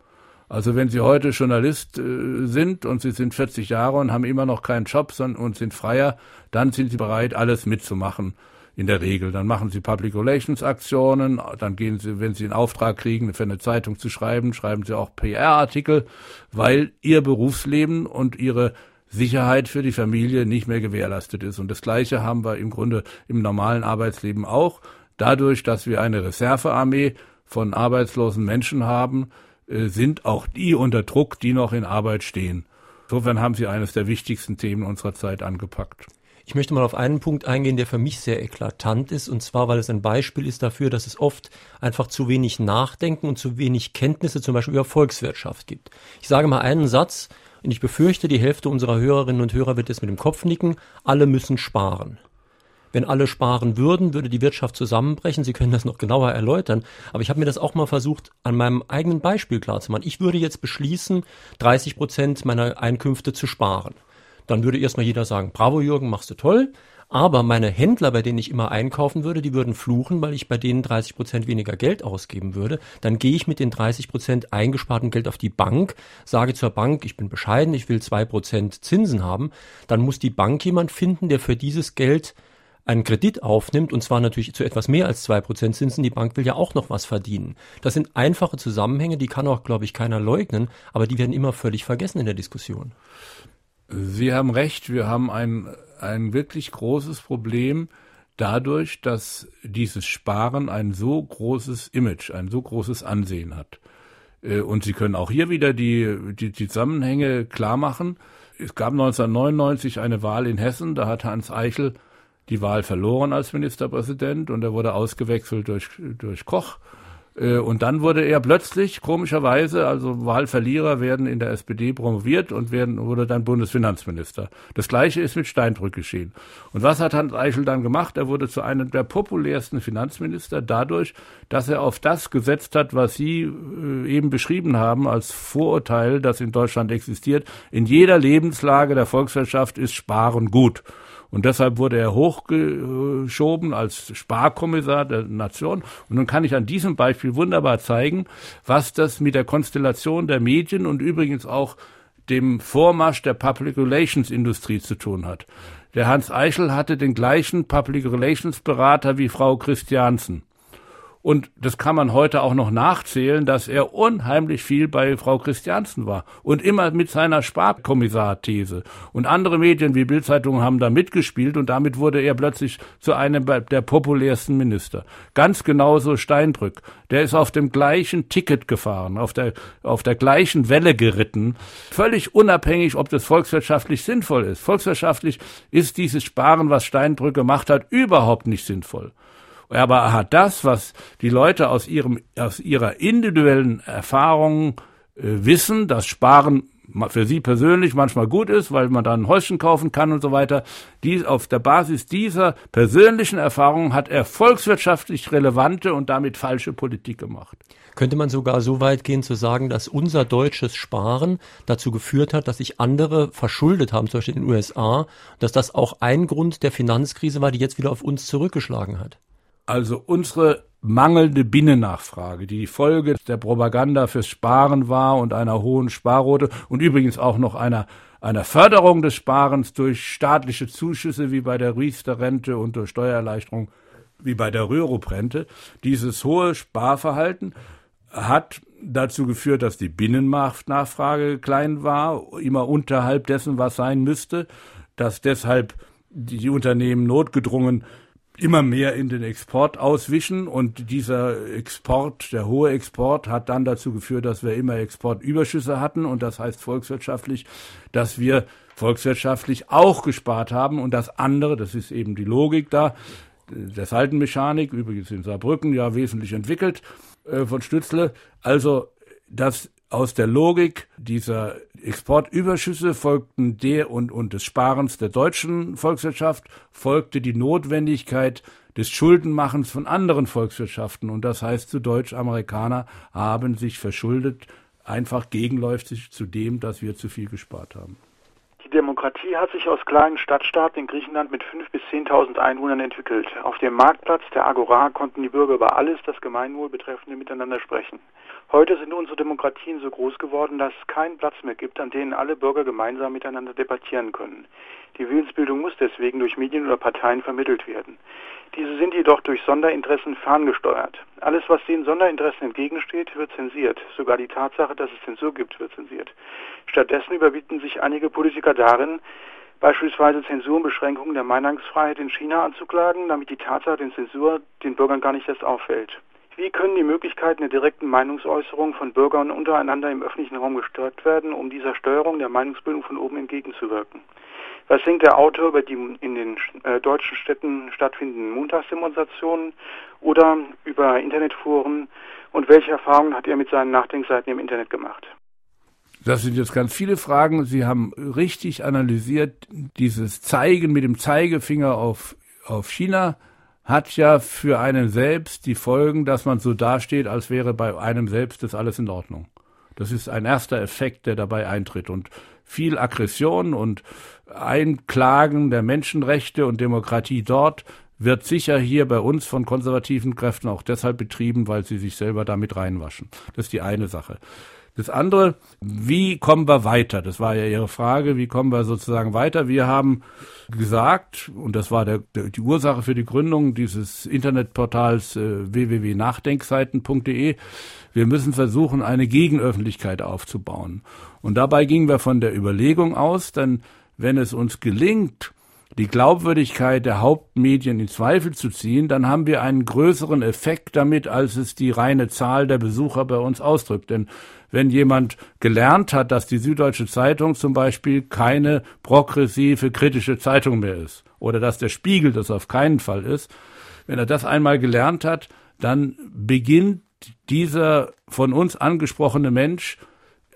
Also wenn Sie heute Journalist äh, sind und Sie sind 40 Jahre und haben immer noch keinen Job sondern, und sind Freier, dann sind Sie bereit, alles mitzumachen in der Regel. Dann machen sie Public Relations Aktionen, dann gehen sie, wenn sie einen Auftrag kriegen, für eine Zeitung zu schreiben, schreiben sie auch PR-Artikel, weil ihr Berufsleben und ihre Sicherheit für die Familie nicht mehr gewährleistet ist. Und das Gleiche haben wir im Grunde im normalen Arbeitsleben auch. Dadurch, dass wir eine Reservearmee von arbeitslosen Menschen haben, äh, sind auch die unter Druck, die noch in Arbeit stehen. Insofern haben Sie eines der wichtigsten Themen unserer Zeit angepackt. Ich möchte mal auf einen Punkt eingehen, der für mich sehr eklatant ist, und zwar, weil es ein Beispiel ist dafür, dass es oft einfach zu wenig Nachdenken und zu wenig Kenntnisse zum Beispiel über Volkswirtschaft gibt. Ich sage mal einen Satz, und ich befürchte, die Hälfte unserer Hörerinnen und Hörer wird es mit dem Kopf nicken, alle müssen sparen. Wenn alle sparen würden, würde die Wirtschaft zusammenbrechen. Sie können das noch genauer erläutern. Aber ich habe mir das auch mal versucht, an meinem eigenen Beispiel klarzumachen. Ich würde jetzt beschließen, 30 Prozent meiner Einkünfte zu sparen dann würde erstmal jeder sagen, bravo Jürgen, machst du toll. Aber meine Händler, bei denen ich immer einkaufen würde, die würden fluchen, weil ich bei denen 30 Prozent weniger Geld ausgeben würde. Dann gehe ich mit den 30 Prozent eingesparten Geld auf die Bank, sage zur Bank, ich bin bescheiden, ich will zwei Prozent Zinsen haben. Dann muss die Bank jemand finden, der für dieses Geld einen Kredit aufnimmt, und zwar natürlich zu etwas mehr als zwei Prozent Zinsen, die Bank will ja auch noch was verdienen. Das sind einfache Zusammenhänge, die kann auch, glaube ich, keiner leugnen, aber die werden immer völlig vergessen in der Diskussion. Sie haben recht, wir haben ein, ein wirklich großes Problem dadurch, dass dieses Sparen ein so großes Image, ein so großes Ansehen hat. Äh, und Sie können auch hier wieder die, die, Zusammenhänge klar machen. Es gab 1999 eine Wahl in Hessen, da hat Hans Eichel die Wahl verloren als Ministerpräsident und er wurde ausgewechselt durch, durch Koch. Äh, und dann wurde er plötzlich, komischerweise, also Wahlverlierer werden in der SPD promoviert und werden, wurde dann Bundesfinanzminister. Das Gleiche ist mit Steinbrück geschehen. Und was hat Hans Eichel dann gemacht? Er wurde zu einem der populärsten Finanzminister dadurch, dass er auf das gesetzt hat, was Sie äh, eben beschrieben haben als Vorurteil, das in Deutschland existiert. In jeder Lebenslage der Volkswirtschaft ist Sparen gut. Und deshalb wurde er hochgeschoben als Sparkommissar der Nation. Und nun kann ich an diesem Beispiel wunderbar zeigen, was das mit der Konstellation der Medien und übrigens auch dem Vormarsch der Public Relations Industrie zu tun hat. Der Hans Eichel hatte den gleichen Public Relations Berater wie Frau Christiansen. Und das kann man heute auch noch nachzählen, dass er unheimlich viel bei Frau Christiansen war und immer mit seiner Sparkommissar-These. Und andere Medien wie Bildzeitung haben da mitgespielt und damit wurde er plötzlich zu einem der populärsten Minister. Ganz genauso Steinbrück. Der ist auf dem gleichen Ticket gefahren, auf der, auf der gleichen Welle geritten, völlig unabhängig, ob das volkswirtschaftlich sinnvoll ist. Volkswirtschaftlich ist dieses Sparen, was Steinbrück gemacht hat, überhaupt nicht sinnvoll. Aber er hat das, was die Leute aus ihrem, aus ihrer individuellen Erfahrung äh, wissen, dass Sparen für sie persönlich manchmal gut ist, weil man dann ein Häuschen kaufen kann und so weiter. Dies, auf der Basis dieser persönlichen Erfahrung hat er volkswirtschaftlich relevante und damit falsche Politik gemacht. Könnte man sogar so weit gehen zu sagen, dass unser deutsches Sparen dazu geführt hat, dass sich andere verschuldet haben, zum Beispiel in den USA, dass das auch ein Grund der Finanzkrise war, die jetzt wieder auf uns zurückgeschlagen hat? Also unsere mangelnde Binnennachfrage, die die Folge der Propaganda fürs Sparen war und einer hohen Sparrote und übrigens auch noch einer einer Förderung des Sparens durch staatliche Zuschüsse wie bei der Riester-Rente und durch Steuererleichterung wie bei der Rürup-Rente. Dieses hohe Sparverhalten hat dazu geführt, dass die Binnennachfrage klein war, immer unterhalb dessen, was sein müsste, dass deshalb die Unternehmen notgedrungen immer mehr in den Export auswischen und dieser Export, der hohe Export hat dann dazu geführt, dass wir immer Exportüberschüsse hatten und das heißt volkswirtschaftlich, dass wir volkswirtschaftlich auch gespart haben und das andere, das ist eben die Logik da, der Saltenmechanik, übrigens in Saarbrücken ja wesentlich entwickelt äh, von Stützle, also dass aus der Logik dieser Exportüberschüsse folgten der und, und des Sparens der deutschen Volkswirtschaft folgte die Notwendigkeit des Schuldenmachens von anderen Volkswirtschaften. Und das heißt zu Deutsch, Amerikaner haben sich verschuldet, einfach gegenläufig zu dem, dass wir zu viel gespart haben. Die Demokratie hat sich aus kleinen Stadtstaaten in Griechenland mit 5.000 bis 10.000 Einwohnern entwickelt. Auf dem Marktplatz der Agora konnten die Bürger über alles das Gemeinwohl betreffende miteinander sprechen. Heute sind unsere Demokratien so groß geworden, dass es keinen Platz mehr gibt, an denen alle Bürger gemeinsam miteinander debattieren können. Die Willensbildung muss deswegen durch Medien oder Parteien vermittelt werden. Diese sind jedoch durch Sonderinteressen ferngesteuert. Alles, was den Sonderinteressen entgegensteht, wird zensiert. Sogar die Tatsache, dass es Zensur gibt, wird zensiert. Stattdessen überbieten sich einige Politiker darin, beispielsweise Zensur und Beschränkungen der Meinungsfreiheit in China anzuklagen, damit die Tatsache der Zensur den Bürgern gar nicht erst auffällt. Wie können die Möglichkeiten der direkten Meinungsäußerung von Bürgern untereinander im öffentlichen Raum gestört werden, um dieser Steuerung der Meinungsbildung von oben entgegenzuwirken? Was denkt der Autor über die in den äh, deutschen Städten stattfindenden Montagsdemonstrationen oder über Internetforen und welche Erfahrungen hat er mit seinen Nachdenkseiten im Internet gemacht? Das sind jetzt ganz viele Fragen. Sie haben richtig analysiert dieses Zeigen mit dem Zeigefinger auf, auf China hat ja für einen selbst die Folgen, dass man so dasteht, als wäre bei einem selbst das alles in Ordnung. Das ist ein erster Effekt, der dabei eintritt. Und viel Aggression und Einklagen der Menschenrechte und Demokratie dort wird sicher hier bei uns von konservativen Kräften auch deshalb betrieben, weil sie sich selber damit reinwaschen. Das ist die eine Sache. Das andere, wie kommen wir weiter? Das war ja Ihre Frage, wie kommen wir sozusagen weiter? Wir haben gesagt, und das war der, der, die Ursache für die Gründung dieses Internetportals äh, www.nachdenkseiten.de, wir müssen versuchen, eine Gegenöffentlichkeit aufzubauen. Und dabei gingen wir von der Überlegung aus, denn wenn es uns gelingt, die Glaubwürdigkeit der Hauptmedien in Zweifel zu ziehen, dann haben wir einen größeren Effekt damit, als es die reine Zahl der Besucher bei uns ausdrückt. Denn wenn jemand gelernt hat, dass die Süddeutsche Zeitung zum Beispiel keine progressive, kritische Zeitung mehr ist, oder dass der Spiegel das auf keinen Fall ist, wenn er das einmal gelernt hat, dann beginnt dieser von uns angesprochene Mensch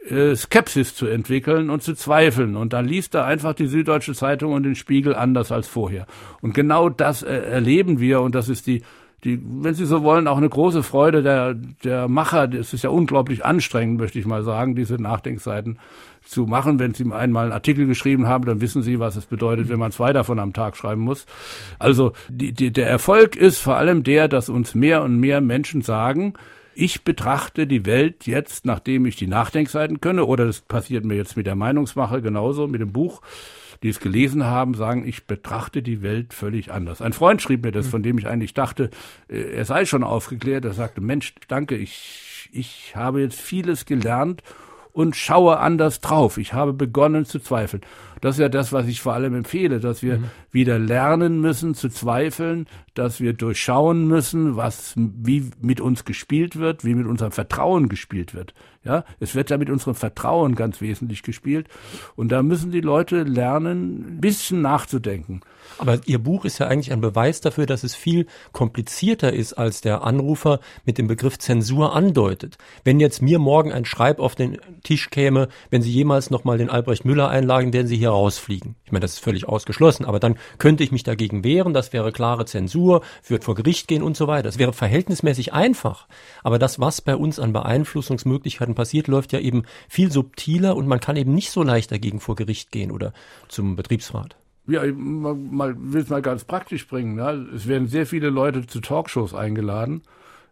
äh, Skepsis zu entwickeln und zu zweifeln. Und dann liest er einfach die Süddeutsche Zeitung und den Spiegel anders als vorher. Und genau das äh, erleben wir und das ist die die, wenn Sie so wollen, auch eine große Freude der, der Macher. Es ist ja unglaublich anstrengend, möchte ich mal sagen, diese Nachdenkseiten zu machen. Wenn Sie einmal einen Artikel geschrieben haben, dann wissen Sie, was es bedeutet, wenn man zwei davon am Tag schreiben muss. Also die, die, der Erfolg ist vor allem der, dass uns mehr und mehr Menschen sagen, Ich betrachte die Welt jetzt, nachdem ich die Nachdenkseiten könne, oder das passiert mir jetzt mit der Meinungsmache genauso, mit dem Buch, die es gelesen haben, sagen, ich betrachte die Welt völlig anders. Ein Freund schrieb mir das, von dem ich eigentlich dachte, äh, er sei schon aufgeklärt. Er sagte, Mensch, danke, ich, ich habe jetzt vieles gelernt und schaue anders drauf. Ich habe begonnen zu zweifeln. Das ist ja das, was ich vor allem empfehle, dass wir mhm. wieder lernen müssen zu zweifeln, dass wir durchschauen müssen, was, wie mit uns gespielt wird, wie mit unserem Vertrauen gespielt wird. Ja, es wird ja mit unserem Vertrauen ganz wesentlich gespielt. Und da müssen die Leute lernen, ein bisschen nachzudenken. Aber Ihr Buch ist ja eigentlich ein Beweis dafür, dass es viel komplizierter ist, als der Anrufer mit dem Begriff Zensur andeutet. Wenn jetzt mir morgen ein Schreib auf den Tisch käme, wenn Sie jemals nochmal den Albrecht Müller einladen, werden Sie hier rausfliegen. Ich meine, das ist völlig ausgeschlossen, aber dann könnte ich mich dagegen wehren, das wäre klare Zensur, wird vor Gericht gehen und so weiter. Das wäre verhältnismäßig einfach. Aber das, was bei uns an Beeinflussungsmöglichkeiten passiert, läuft ja eben viel subtiler und man kann eben nicht so leicht dagegen vor Gericht gehen oder zum Betriebsrat. Ja, ich will es mal ganz praktisch bringen. Ne? Es werden sehr viele Leute zu Talkshows eingeladen.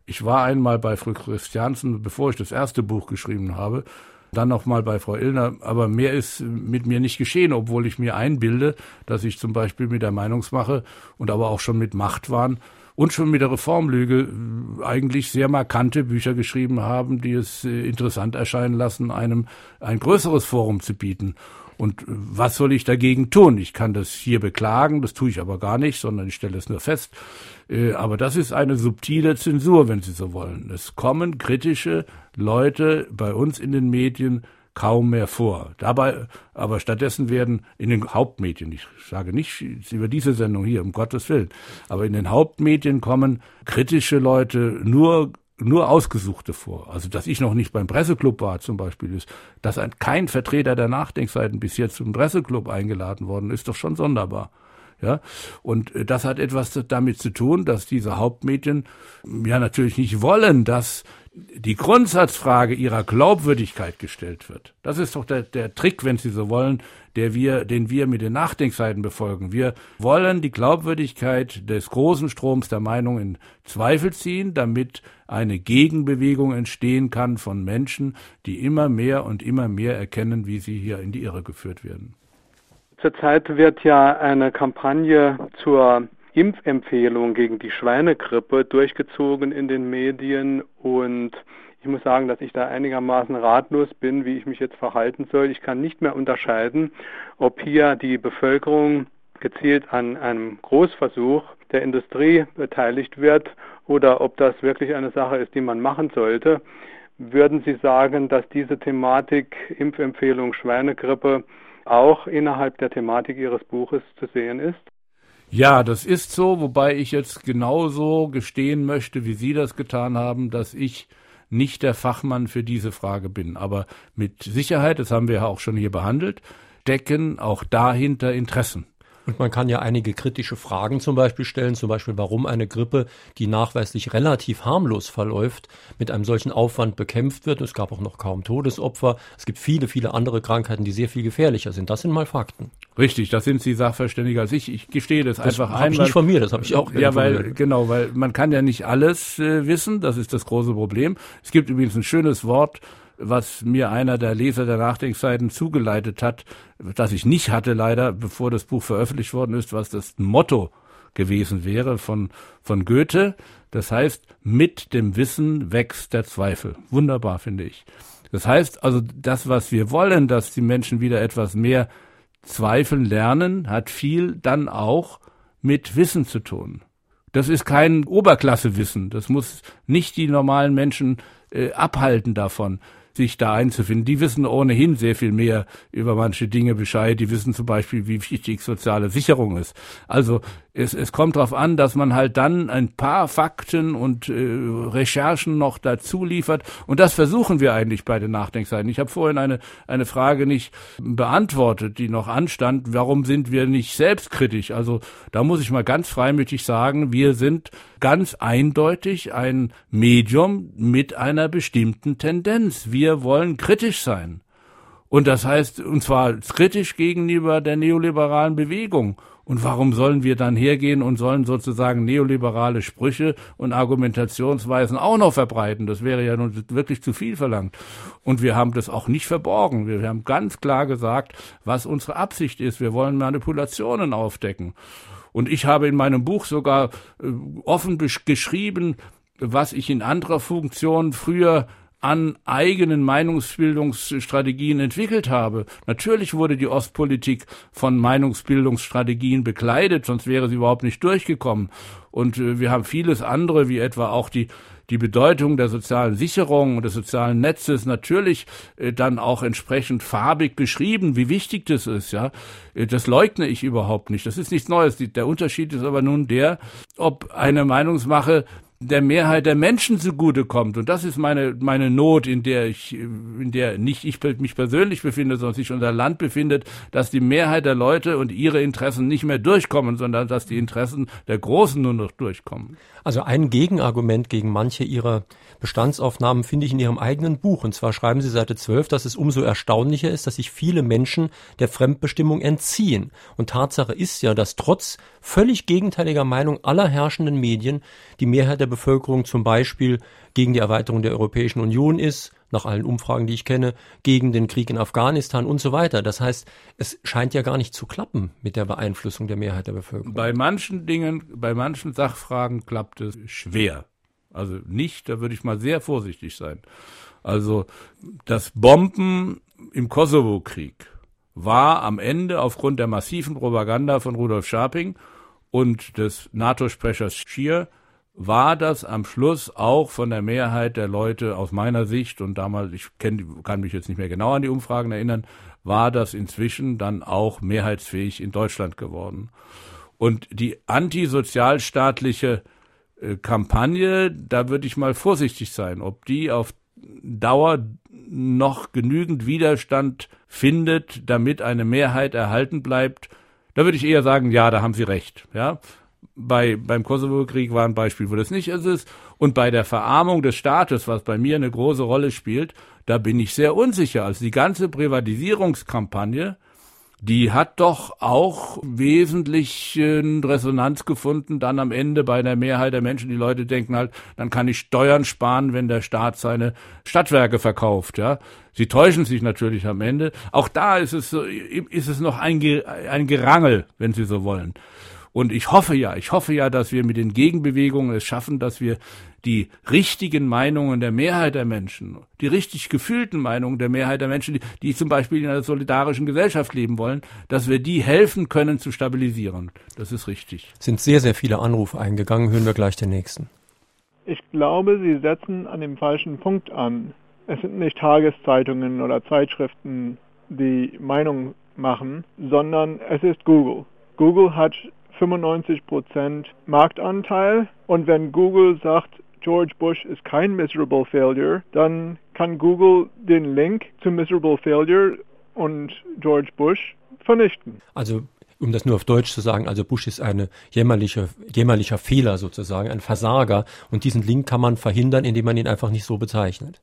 Ich war einmal bei Frau Christiansen, bevor ich das erste Buch geschrieben habe dann noch mal bei Frau Illner. Aber mehr ist mit mir nicht geschehen, obwohl ich mir einbilde, dass ich zum Beispiel mit der Meinungsmache und aber auch schon mit Machtwahn und schon mit der Reformlüge eigentlich sehr markante Bücher geschrieben haben, die es äh, interessant erscheinen lassen, einem ein größeres Forum zu bieten. Und äh, was soll ich dagegen tun? Ich kann das hier beklagen, das tue ich aber gar nicht, sondern ich stelle es nur fest. Aber das ist eine subtile Zensur, wenn Sie so wollen. Es kommen kritische Leute bei uns in den Medien kaum mehr vor. Dabei, aber stattdessen werden in den Hauptmedien, ich sage nicht über diese Sendung hier, um Gottes Willen, aber in den Hauptmedien kommen kritische Leute nur nur Ausgesuchte vor. Also, dass ich noch nicht beim Presseclub war zum Beispiel, ist, dass ein, kein Vertreter der Nachdenkseiten bis jetzt zum Presseclub eingeladen worden ist, doch schon sonderbar. Ja, und äh, das hat etwas damit zu tun, dass diese Hauptmedien ja natürlich nicht wollen, dass die Grundsatzfrage ihrer Glaubwürdigkeit gestellt wird. Das ist doch der, der Trick, wenn Sie so wollen, der wir, den wir mit den Nachdenkseiten befolgen. Wir wollen die Glaubwürdigkeit des großen Stroms der Meinung in Zweifel ziehen, damit eine Gegenbewegung entstehen kann von Menschen, die immer mehr und immer mehr erkennen, wie sie hier in die Irre geführt werden. Zurzeit wird ja eine Kampagne zur Impfempfehlung gegen die Schweinegrippe durchgezogen in den Medien und ich muss sagen, dass ich da einigermaßen ratlos bin, wie ich mich jetzt verhalten soll. Ich kann nicht mehr unterscheiden, ob hier die Bevölkerung gezielt an einem Großversuch der Industrie beteiligt wird oder ob das wirklich eine Sache ist, die man machen sollte. Würden Sie sagen, dass diese Thematik Impfempfehlung Schweinegrippe auch innerhalb der Thematik Ihres Buches zu sehen ist? Ja, das ist so, wobei ich jetzt genauso gestehen möchte, wie Sie das getan haben, dass ich nicht der Fachmann für diese Frage bin. Aber mit Sicherheit, das haben wir ja auch schon hier behandelt, decken auch dahinter Interessen. Und man kann ja einige kritische Fragen zum Beispiel stellen, zum Beispiel warum eine Grippe, die nachweislich relativ harmlos verläuft, mit einem solchen Aufwand bekämpft wird. Es gab auch noch kaum Todesopfer. Es gibt viele, viele andere Krankheiten, die sehr viel gefährlicher sind. Das sind mal Fakten. Richtig, das sind Sie Sachverständiger als ich. Ich gestehe das, das einfach ein. Das nicht von mir, das habe ich auch. Ja, weil genau, weil man kann ja nicht alles äh, wissen. Das ist das große Problem. Es gibt übrigens ein schönes Wort was mir einer der Leser der Nachdenkseiten zugeleitet hat, das ich nicht hatte leider, bevor das Buch veröffentlicht worden ist, was das Motto gewesen wäre von, von Goethe. Das heißt, mit dem Wissen wächst der Zweifel. Wunderbar, finde ich. Das heißt also, das, was wir wollen, dass die Menschen wieder etwas mehr zweifeln lernen, hat viel dann auch mit Wissen zu tun. Das ist kein Oberklassewissen. Das muss nicht die normalen Menschen äh, abhalten davon sich da einzufinden. Die wissen ohnehin sehr viel mehr über manche Dinge Bescheid. Die wissen zum Beispiel, wie wichtig soziale Sicherung ist. Also es, es kommt darauf an, dass man halt dann ein paar Fakten und äh, Recherchen noch dazu liefert. Und das versuchen wir eigentlich bei den Nachdenkseiten. Ich habe vorhin eine, eine Frage nicht beantwortet, die noch anstand. Warum sind wir nicht selbstkritisch? Also da muss ich mal ganz freimütig sagen, wir sind ganz eindeutig ein Medium mit einer bestimmten Tendenz. Wir wollen kritisch sein. Und das heißt, und zwar kritisch gegenüber der neoliberalen Bewegung. Und warum sollen wir dann hergehen und sollen sozusagen neoliberale Sprüche und Argumentationsweisen auch noch verbreiten? Das wäre ja nun wirklich zu viel verlangt. Und wir haben das auch nicht verborgen. Wir haben ganz klar gesagt, was unsere Absicht ist. Wir wollen Manipulationen aufdecken. Und ich habe in meinem Buch sogar äh, offen geschrieben, was ich in anderer Funktion früher an eigenen Meinungsbildungsstrategien entwickelt habe. Natürlich wurde die Ostpolitik von Meinungsbildungsstrategien bekleidet, sonst wäre sie überhaupt nicht durchgekommen. Und äh, wir haben vieles andere, wie etwa auch die die Bedeutung der sozialen Sicherung und des sozialen Netzes natürlich äh, dann auch entsprechend farbig beschrieben, wie wichtig das ist, ja. Äh, das leugne ich überhaupt nicht. Das ist nichts Neues. Der Unterschied ist aber nun der, ob eine Meinungsmache der Mehrheit der Menschen zugutekommt. Und das ist meine, meine Not, in der ich, in der nicht ich mich persönlich befinde, sondern sich unser Land befindet, dass die Mehrheit der Leute und ihre Interessen nicht mehr durchkommen, sondern dass die Interessen der Großen nur noch durchkommen. Also ein Gegenargument gegen manche ihrer Bestandsaufnahmen finde ich in Ihrem eigenen Buch. Und zwar schreiben Sie Seite 12, dass es umso erstaunlicher ist, dass sich viele Menschen der Fremdbestimmung entziehen. Und Tatsache ist ja, dass trotz völlig gegenteiliger Meinung aller herrschenden Medien die Mehrheit der Bevölkerung zum Beispiel gegen die Erweiterung der Europäischen Union ist, nach allen Umfragen, die ich kenne, gegen den Krieg in Afghanistan und so weiter. Das heißt, es scheint ja gar nicht zu klappen mit der Beeinflussung der Mehrheit der Bevölkerung. Bei manchen Dingen, bei manchen Sachfragen klappt es schwer. Also nicht, da würde ich mal sehr vorsichtig sein. Also das Bomben im Kosovo-Krieg war am Ende aufgrund der massiven Propaganda von Rudolf Scharping und des NATO-Sprechers Schier war das am Schluss auch von der Mehrheit der Leute aus meiner Sicht und damals, ich kenn, kann mich jetzt nicht mehr genau an die Umfragen erinnern, war das inzwischen dann auch mehrheitsfähig in Deutschland geworden. Und die antisozialstaatliche äh, Kampagne, da würde ich mal vorsichtig sein, ob die auf Dauer noch genügend Widerstand findet, damit eine Mehrheit erhalten bleibt. Da würde ich eher sagen, ja, da haben Sie recht. Ja, bei, beim Kosovo-Krieg war ein Beispiel, wo das nicht ist. Und bei der Verarmung des Staates, was bei mir eine große Rolle spielt, da bin ich sehr unsicher. Also die ganze Privatisierungskampagne, die hat doch auch wesentlich Resonanz gefunden, dann am Ende bei der Mehrheit der Menschen. Die Leute denken halt, dann kann ich Steuern sparen, wenn der Staat seine Stadtwerke verkauft, ja. Sie täuschen sich natürlich am Ende. Auch da ist es, ist es noch ein, ein Gerangel, wenn Sie so wollen. Und ich hoffe ja, ich hoffe ja, dass wir mit den Gegenbewegungen es schaffen, dass wir die richtigen Meinungen der Mehrheit der Menschen, die richtig gefühlten Meinungen der Mehrheit der Menschen, die, die zum Beispiel in einer solidarischen Gesellschaft leben wollen, dass wir die helfen können zu stabilisieren. Das ist richtig. Sind sehr, sehr viele Anrufe eingegangen. Hören wir gleich den nächsten. Ich glaube, Sie setzen an dem falschen Punkt an. Es sind nicht Tageszeitungen oder Zeitschriften, die Meinung machen, sondern es ist Google. Google hat 95% Marktanteil. Und wenn Google sagt, George Bush ist kein miserable failure, dann kann Google den Link zu miserable failure und George Bush vernichten. Also um das nur auf Deutsch zu sagen, also Bush ist ein jämmerlicher, jämmerlicher Fehler sozusagen, ein Versager. Und diesen Link kann man verhindern, indem man ihn einfach nicht so bezeichnet.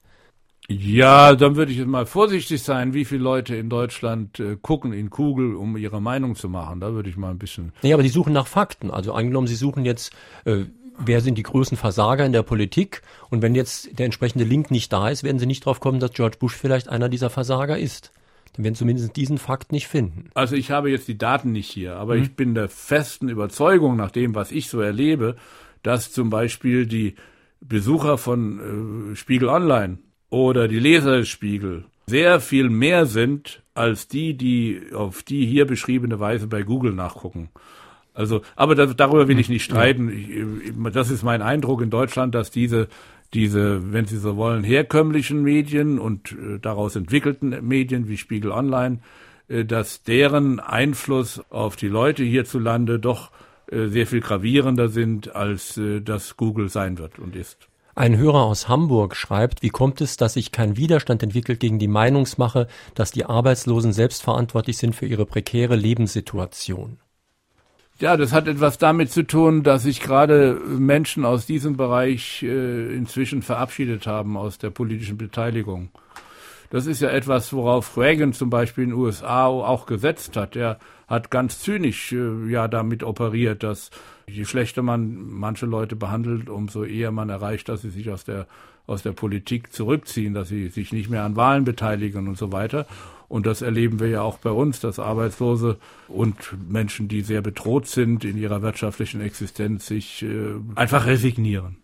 Ja, dann würde ich jetzt mal vorsichtig sein, wie viele Leute in Deutschland äh, gucken in Kugel, um ihre Meinung zu machen. Da würde ich mal ein bisschen. Nee, aber die suchen nach Fakten. Also angenommen, sie suchen jetzt, äh, wer sind die größten Versager in der Politik? Und wenn jetzt der entsprechende Link nicht da ist, werden sie nicht drauf kommen, dass George Bush vielleicht einer dieser Versager ist. Dann werden sie zumindest diesen Fakt nicht finden. Also ich habe jetzt die Daten nicht hier, aber mhm. ich bin der festen Überzeugung, nach dem, was ich so erlebe, dass zum Beispiel die Besucher von äh, Spiegel Online oder die Leserspiegel sehr viel mehr sind als die, die auf die hier beschriebene Weise bei Google nachgucken. Also, aber das, darüber will ich nicht streiten. Ich, das ist mein Eindruck in Deutschland, dass diese, diese, wenn Sie so wollen, herkömmlichen Medien und äh, daraus entwickelten Medien wie Spiegel Online, äh, dass deren Einfluss auf die Leute hierzulande doch äh, sehr viel gravierender sind, als äh, das Google sein wird und ist. Ein Hörer aus Hamburg schreibt, wie kommt es, dass sich kein Widerstand entwickelt gegen die Meinungsmache, dass die Arbeitslosen selbst verantwortlich sind für ihre prekäre Lebenssituation? Ja, das hat etwas damit zu tun, dass sich gerade Menschen aus diesem Bereich äh, inzwischen verabschiedet haben aus der politischen Beteiligung. Das ist ja etwas, worauf Reagan zum Beispiel in den USA auch gesetzt hat. Er hat ganz zynisch äh, ja damit operiert, dass je schlechter man manche Leute behandelt, umso eher man erreicht, dass sie sich aus der aus der Politik zurückziehen, dass sie sich nicht mehr an Wahlen beteiligen und so weiter. Und das erleben wir ja auch bei uns, dass Arbeitslose und Menschen, die sehr bedroht sind in ihrer wirtschaftlichen Existenz, sich äh, einfach resignieren.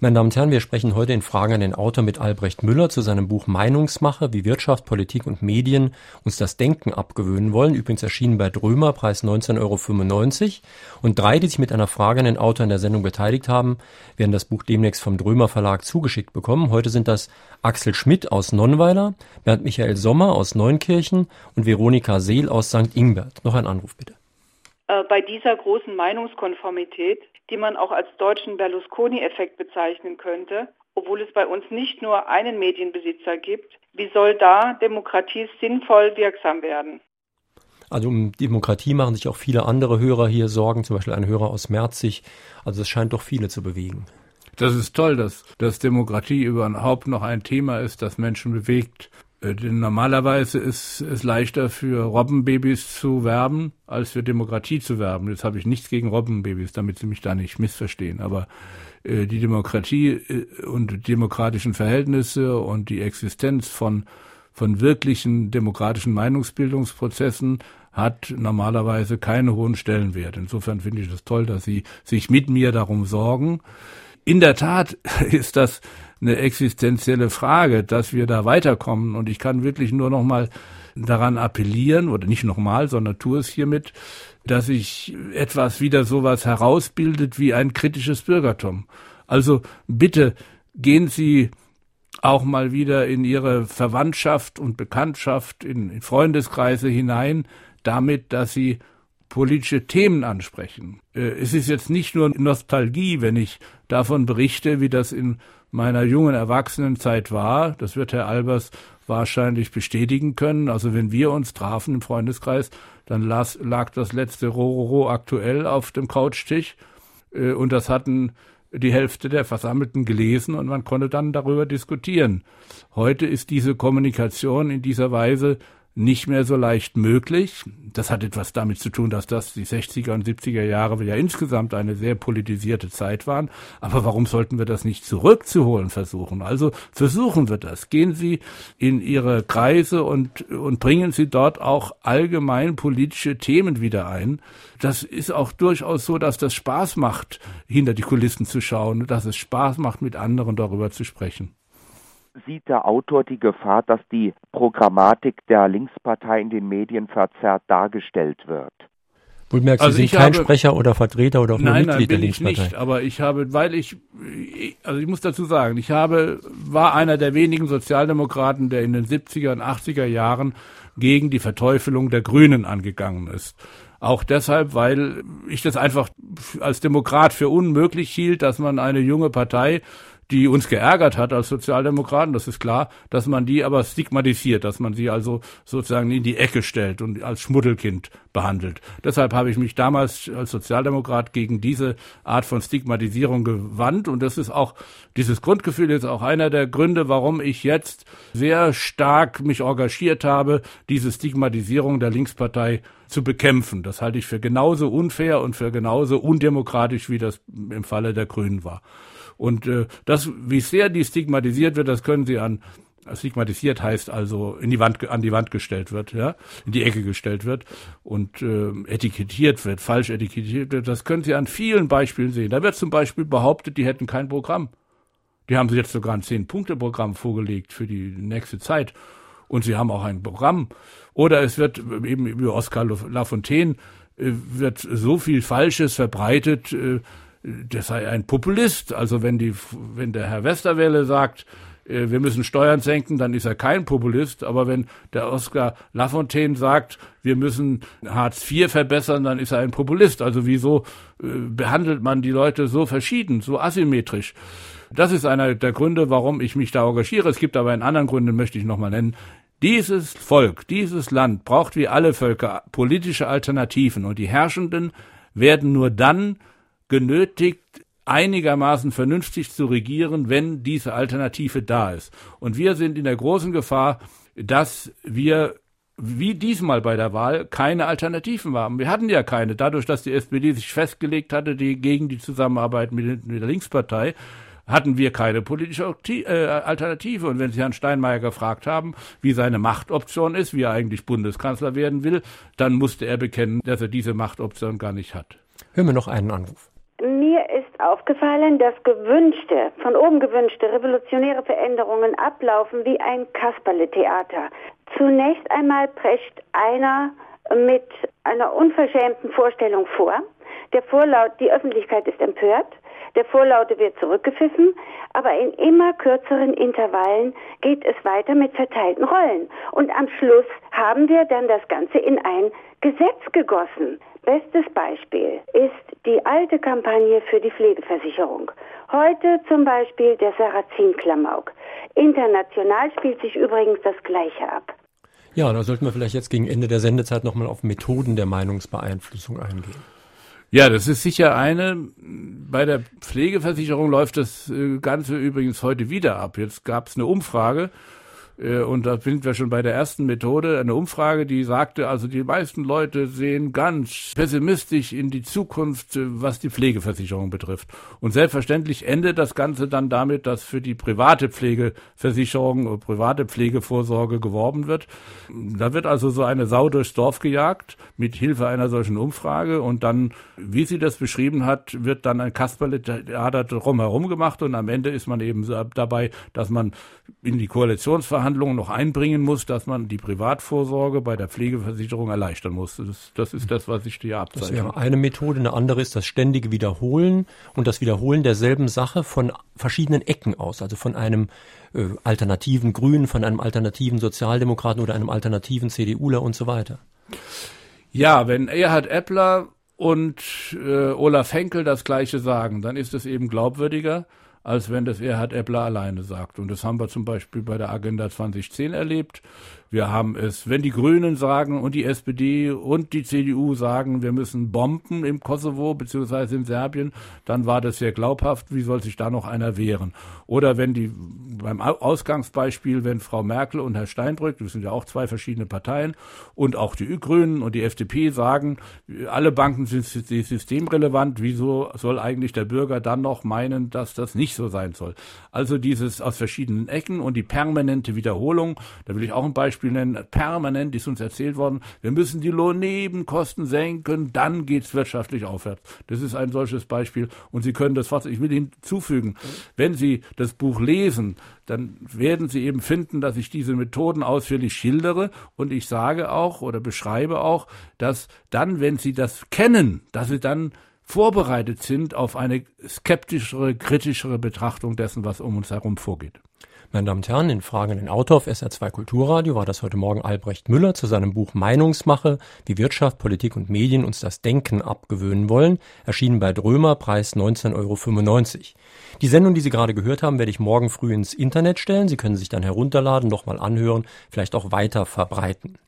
Meine Damen und Herren, wir sprechen heute in Fragen an den Autor mit Albrecht Müller zu seinem Buch Meinungsmache, wie Wirtschaft, Politik und Medien uns das Denken abgewöhnen wollen. Übrigens erschienen bei Drömer, Preis 19,95 Euro. Und drei, die sich mit einer Frage an den Autor in der Sendung beteiligt haben, werden das Buch demnächst vom Drömer Verlag zugeschickt bekommen. Heute sind das Axel Schmidt aus Nonnweiler, Bernd Michael Sommer aus Neunkirchen und Veronika Seel aus St. Ingbert. Noch ein Anruf bitte. Äh, bei dieser großen Meinungskonformität die man auch als deutschen Berlusconi-Effekt bezeichnen könnte, obwohl es bei uns nicht nur einen Medienbesitzer gibt. Wie soll da Demokratie sinnvoll wirksam werden? Also um Demokratie machen sich auch viele andere Hörer hier Sorgen, zum Beispiel ein Hörer aus Merzig. Also es scheint doch viele zu bewegen. Das ist toll, dass, dass Demokratie überhaupt noch ein Thema ist, das Menschen bewegt. Äh, denn normalerweise ist es leichter für Robbenbabys zu werben, als für Demokratie zu werben. Jetzt habe ich nichts gegen Robbenbabys, damit Sie mich da nicht missverstehen. Aber äh, die Demokratie äh, und demokratischen Verhältnisse und die Existenz von, von wirklichen demokratischen Meinungsbildungsprozessen hat normalerweise keinen hohen Stellenwert. Insofern finde ich es toll, dass Sie sich mit mir darum sorgen. In der Tat [LAUGHS] ist das eine existenzielle Frage, dass wir da weiterkommen. Und ich kann wirklich nur noch mal daran appellieren, oder nicht nochmal, sondern tue es hiermit, dass sich etwas wieder sowas herausbildet wie ein kritisches Bürgertum. Also bitte gehen Sie auch mal wieder in Ihre Verwandtschaft und Bekanntschaft, in, Freundeskreise hinein, damit, dass Sie politische Themen ansprechen. Äh, es ist jetzt nicht nur Nostalgie, wenn ich davon berichte, wie das in meiner jungen Erwachsenenzeit war. Das wird Herr Albers wahrscheinlich bestätigen können. Also wenn wir uns trafen im Freundeskreis, dann las, lag das letzte Rororo aktuell auf dem Couchtisch äh, und das hatten die Hälfte der Versammelten gelesen und man konnte dann darüber diskutieren. Heute ist diese Kommunikation in dieser Weise nicht mehr so leicht möglich. Das hat etwas damit zu tun, dass das die 60er und 70er Jahre ja insgesamt eine sehr politisierte Zeit waren. Aber warum sollten wir das nicht zurückzuholen versuchen? Also versuchen wir das. Gehen Sie in Ihre Kreise und, und bringen Sie dort auch allgemein politische Themen wieder ein. Das ist auch durchaus so, dass das Spaß macht, hinter die Kulissen zu schauen, dass es Spaß macht, mit anderen darüber zu sprechen sieht der Autor die Gefahr, dass die Programmatik der Linkspartei in den Medien verzerrt dargestellt wird? Wohlmerkt, Sie also sind kein habe, Sprecher oder Vertreter oder auch nur nein, Mitglied nein, bin der Linkspartei. Ich nicht, aber ich habe, weil ich, also ich muss dazu sagen, ich habe, war einer der wenigen Sozialdemokraten, der in den 70er und 80er Jahren gegen die Verteufelung der Grünen angegangen ist. Auch deshalb, weil ich das einfach als Demokrat für unmöglich hielt, dass man eine junge Partei die uns geärgert hat als Sozialdemokraten, das ist klar, dass man die aber stigmatisiert, dass man sie also sozusagen in die Ecke stellt und als Schmuddelkind behandelt. Deshalb habe ich mich damals als Sozialdemokrat gegen diese Art von Stigmatisierung gewandt und das ist auch, dieses Grundgefühl ist auch einer der Gründe, warum ich jetzt sehr stark mich engagiert habe, diese Stigmatisierung der Linkspartei zu bekämpfen. Das halte ich für genauso unfair und für genauso undemokratisch, wie das im Falle der Grünen war. Und äh, das, wie sehr die stigmatisiert wird, das können Sie an stigmatisiert heißt also in die Wand an die Wand gestellt wird, ja, in die Ecke gestellt wird und äh, etikettiert wird, falsch etikettiert wird. Das können Sie an vielen Beispielen sehen. Da wird zum Beispiel behauptet, die hätten kein Programm. Die haben sie jetzt sogar ein Zehn-Punkte-Programm vorgelegt für die nächste Zeit. Und sie haben auch ein Programm. Oder es wird eben über Oskar Lafontaine äh, wird so viel Falsches verbreitet, der sei ein Populist. Also wenn die, wenn der Herr Westerwelle sagt, äh, wir müssen Steuern senken, dann ist er kein Populist. Aber wenn der Oskar Lafontaine sagt, wir müssen Hartz IV verbessern, dann ist er ein Populist. Also wieso äh, behandelt man die Leute so verschieden, so asymmetrisch? Das ist einer der Gründe, warum ich mich da engagiere. Es gibt aber einen anderen Grund, den möchte ich nochmal nennen. Dieses Volk, dieses Land braucht wie alle Völker politische Alternativen und die Herrschenden werden nur dann genötigt, einigermaßen vernünftig zu regieren, wenn diese Alternative da ist. Und wir sind in der großen Gefahr, dass wir wie diesmal bei der Wahl keine Alternativen haben. Wir hatten ja keine. Dadurch, dass die SPD sich festgelegt hatte die, gegen die Zusammenarbeit mit, mit der Linkspartei, hatten wir keine politische äh, Alternative. Und wenn Sie Herrn Steinmeier gefragt haben, wie seine Machtoption ist, wie er eigentlich Bundeskanzler werden will, dann musste er bekennen, dass er diese Machtoption gar nicht hat. Hören wir noch einen Anruf. Mir ist aufgefallen, dass gewünschte, von oben gewünschte revolutionäre Veränderungen ablaufen wie ein Kasperle-Theater. Zunächst einmal prescht einer mit einer unverschämten Vorstellung vor. Der Vorlaut, die Öffentlichkeit ist empört. Der Vorlaute wird zurückgepfiffen, aber in immer kürzeren Intervallen geht es weiter mit verteilten Rollen. Und am Schluss haben wir dann das Ganze in ein Gesetz gegossen. Bestes Beispiel ist die alte Kampagne für die Pflegeversicherung. Heute zum Beispiel der Sarrazin-Klamauk. International spielt sich übrigens das Gleiche ab. Ja, da sollten wir vielleicht jetzt gegen Ende der Sendezeit nochmal auf Methoden der Meinungsbeeinflussung eingehen. Ja, das ist sicher eine. Bei der Pflegeversicherung läuft das äh, Ganze übrigens heute wieder ab. Jetzt gab es eine Umfrage und da sind wir schon bei der ersten Methode, eine Umfrage, die sagte, also die meisten Leute sehen ganz pessimistisch in die Zukunft, äh, was die Pflegeversicherung betrifft. Und selbstverständlich endet das Ganze dann damit, dass für die private Pflegeversicherung oder private Pflegevorsorge geworben wird. Da wird also so eine Sau durchs Dorf gejagt mit Hilfe einer solchen Umfrage und dann, wie sie das beschrieben hat, wird dann ein Kasperle-Theater drumherum gemacht und am Ende ist man eben dabei, dass man in die Koalitionsverhandlungen Verhandlungen noch einbringen muss, dass man die Privatvorsorge bei der Pflegeversicherung erleichtern muss. Das, das ist das, was ich dir abzeichne. Das wäre eine Methode. Eine andere ist das ständige Wiederholen und das Wiederholen derselben Sache von verschiedenen Ecken aus, also von einem äh, alternativen Grünen, von einem alternativen Sozialdemokraten oder einem alternativen CDUler und so weiter. Ja, wenn Erhard Eppler und äh, Olaf Henkel das Gleiche sagen, dann ist es eben glaubwürdiger als wenn das Erhard Eppler alleine sagt. Und das haben wir zum Beispiel bei der Agenda 2010 erlebt. Wir haben es, wenn die Grünen sagen und die SPD und die CDU sagen, wir müssen bomben im Kosovo beziehungsweise in Serbien, dann war das sehr glaubhaft. Wie soll sich da noch einer wehren? Oder wenn die, beim Ausgangsbeispiel, wenn Frau Merkel und Herr Steinbrück, das sind ja auch zwei verschiedene Parteien, und auch die Grünen und die FDP sagen, alle Banken sind systemrelevant, wieso soll eigentlich der Bürger dann noch meinen, dass das nicht so sein soll? Also dieses aus verschiedenen Ecken und die permanente Wiederholung, da will ich auch ein Beispiel Beispiel nennen, permanent ist uns erzählt worden, wir müssen die Lohnnebenkosten senken, dann geht's wirtschaftlich aufwärts. Das ist ein solches Beispiel und Sie können das fast, ich will hinzufügen, wenn Sie das Buch lesen, dann werden Sie eben finden, dass ich diese Methoden ausführlich schildere und ich sage auch oder beschreibe auch, dass dann, wenn Sie das kennen, dass Sie dann vorbereitet sind auf eine skeptischere, kritischere Betrachtung dessen, was um uns herum vorgeht. Meine Damen und Herren, in Fragen den Autor auf SR2 Kulturradio war das heute Morgen Albrecht Müller zu seinem Buch Meinungsmache, wie Wirtschaft, Politik und Medien uns das Denken abgewöhnen wollen, erschienen bei Drömer, Preis 19,95 Euro. Die Sendung, die Sie gerade gehört haben, werde ich morgen früh ins Internet stellen. Sie können sich dann herunterladen, nochmal anhören, vielleicht auch weiter verbreiten.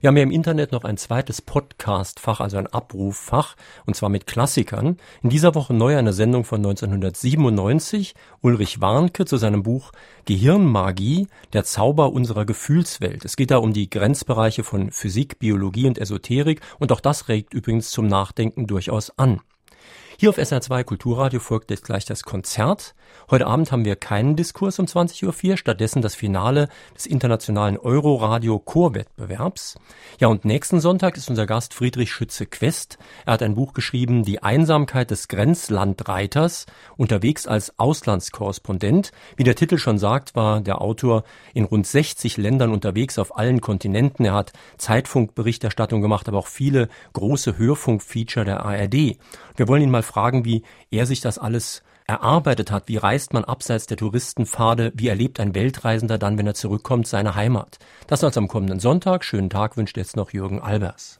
Wir haben ja im Internet noch ein zweites Podcast-Fach, also ein Abruffach, und zwar mit Klassikern. In dieser Woche neu eine Sendung von 1997, Ulrich Warnke zu seinem Buch Gehirnmagie, der Zauber unserer Gefühlswelt. Es geht da um die Grenzbereiche von Physik, Biologie und Esoterik, und auch das regt übrigens zum Nachdenken durchaus an. Hier auf SR2 Kulturradio folgt jetzt gleich das Konzert. Heute Abend haben wir keinen Diskurs um 20.04 Uhr, stattdessen das Finale des internationalen Euroradio Chorwettbewerbs. Ja, und nächsten Sonntag ist unser Gast Friedrich Schütze-Quest. Er hat ein Buch geschrieben, Die Einsamkeit des Grenzlandreiters, unterwegs als Auslandskorrespondent. Wie der Titel schon sagt, war der Autor in rund 60 Ländern unterwegs auf allen Kontinenten. Er hat Zeitfunkberichterstattung gemacht, aber auch viele große Hörfunkfeature der ARD. Wir wollen ihn mal fragen, wie er sich das alles erarbeitet hat. Wie reist man abseits der Touristenpfade? Wie erlebt ein Weltreisender dann, wenn er zurückkommt, seine Heimat? Das als am kommenden Sonntag. Schönen Tag wünscht jetzt noch Jürgen Albers.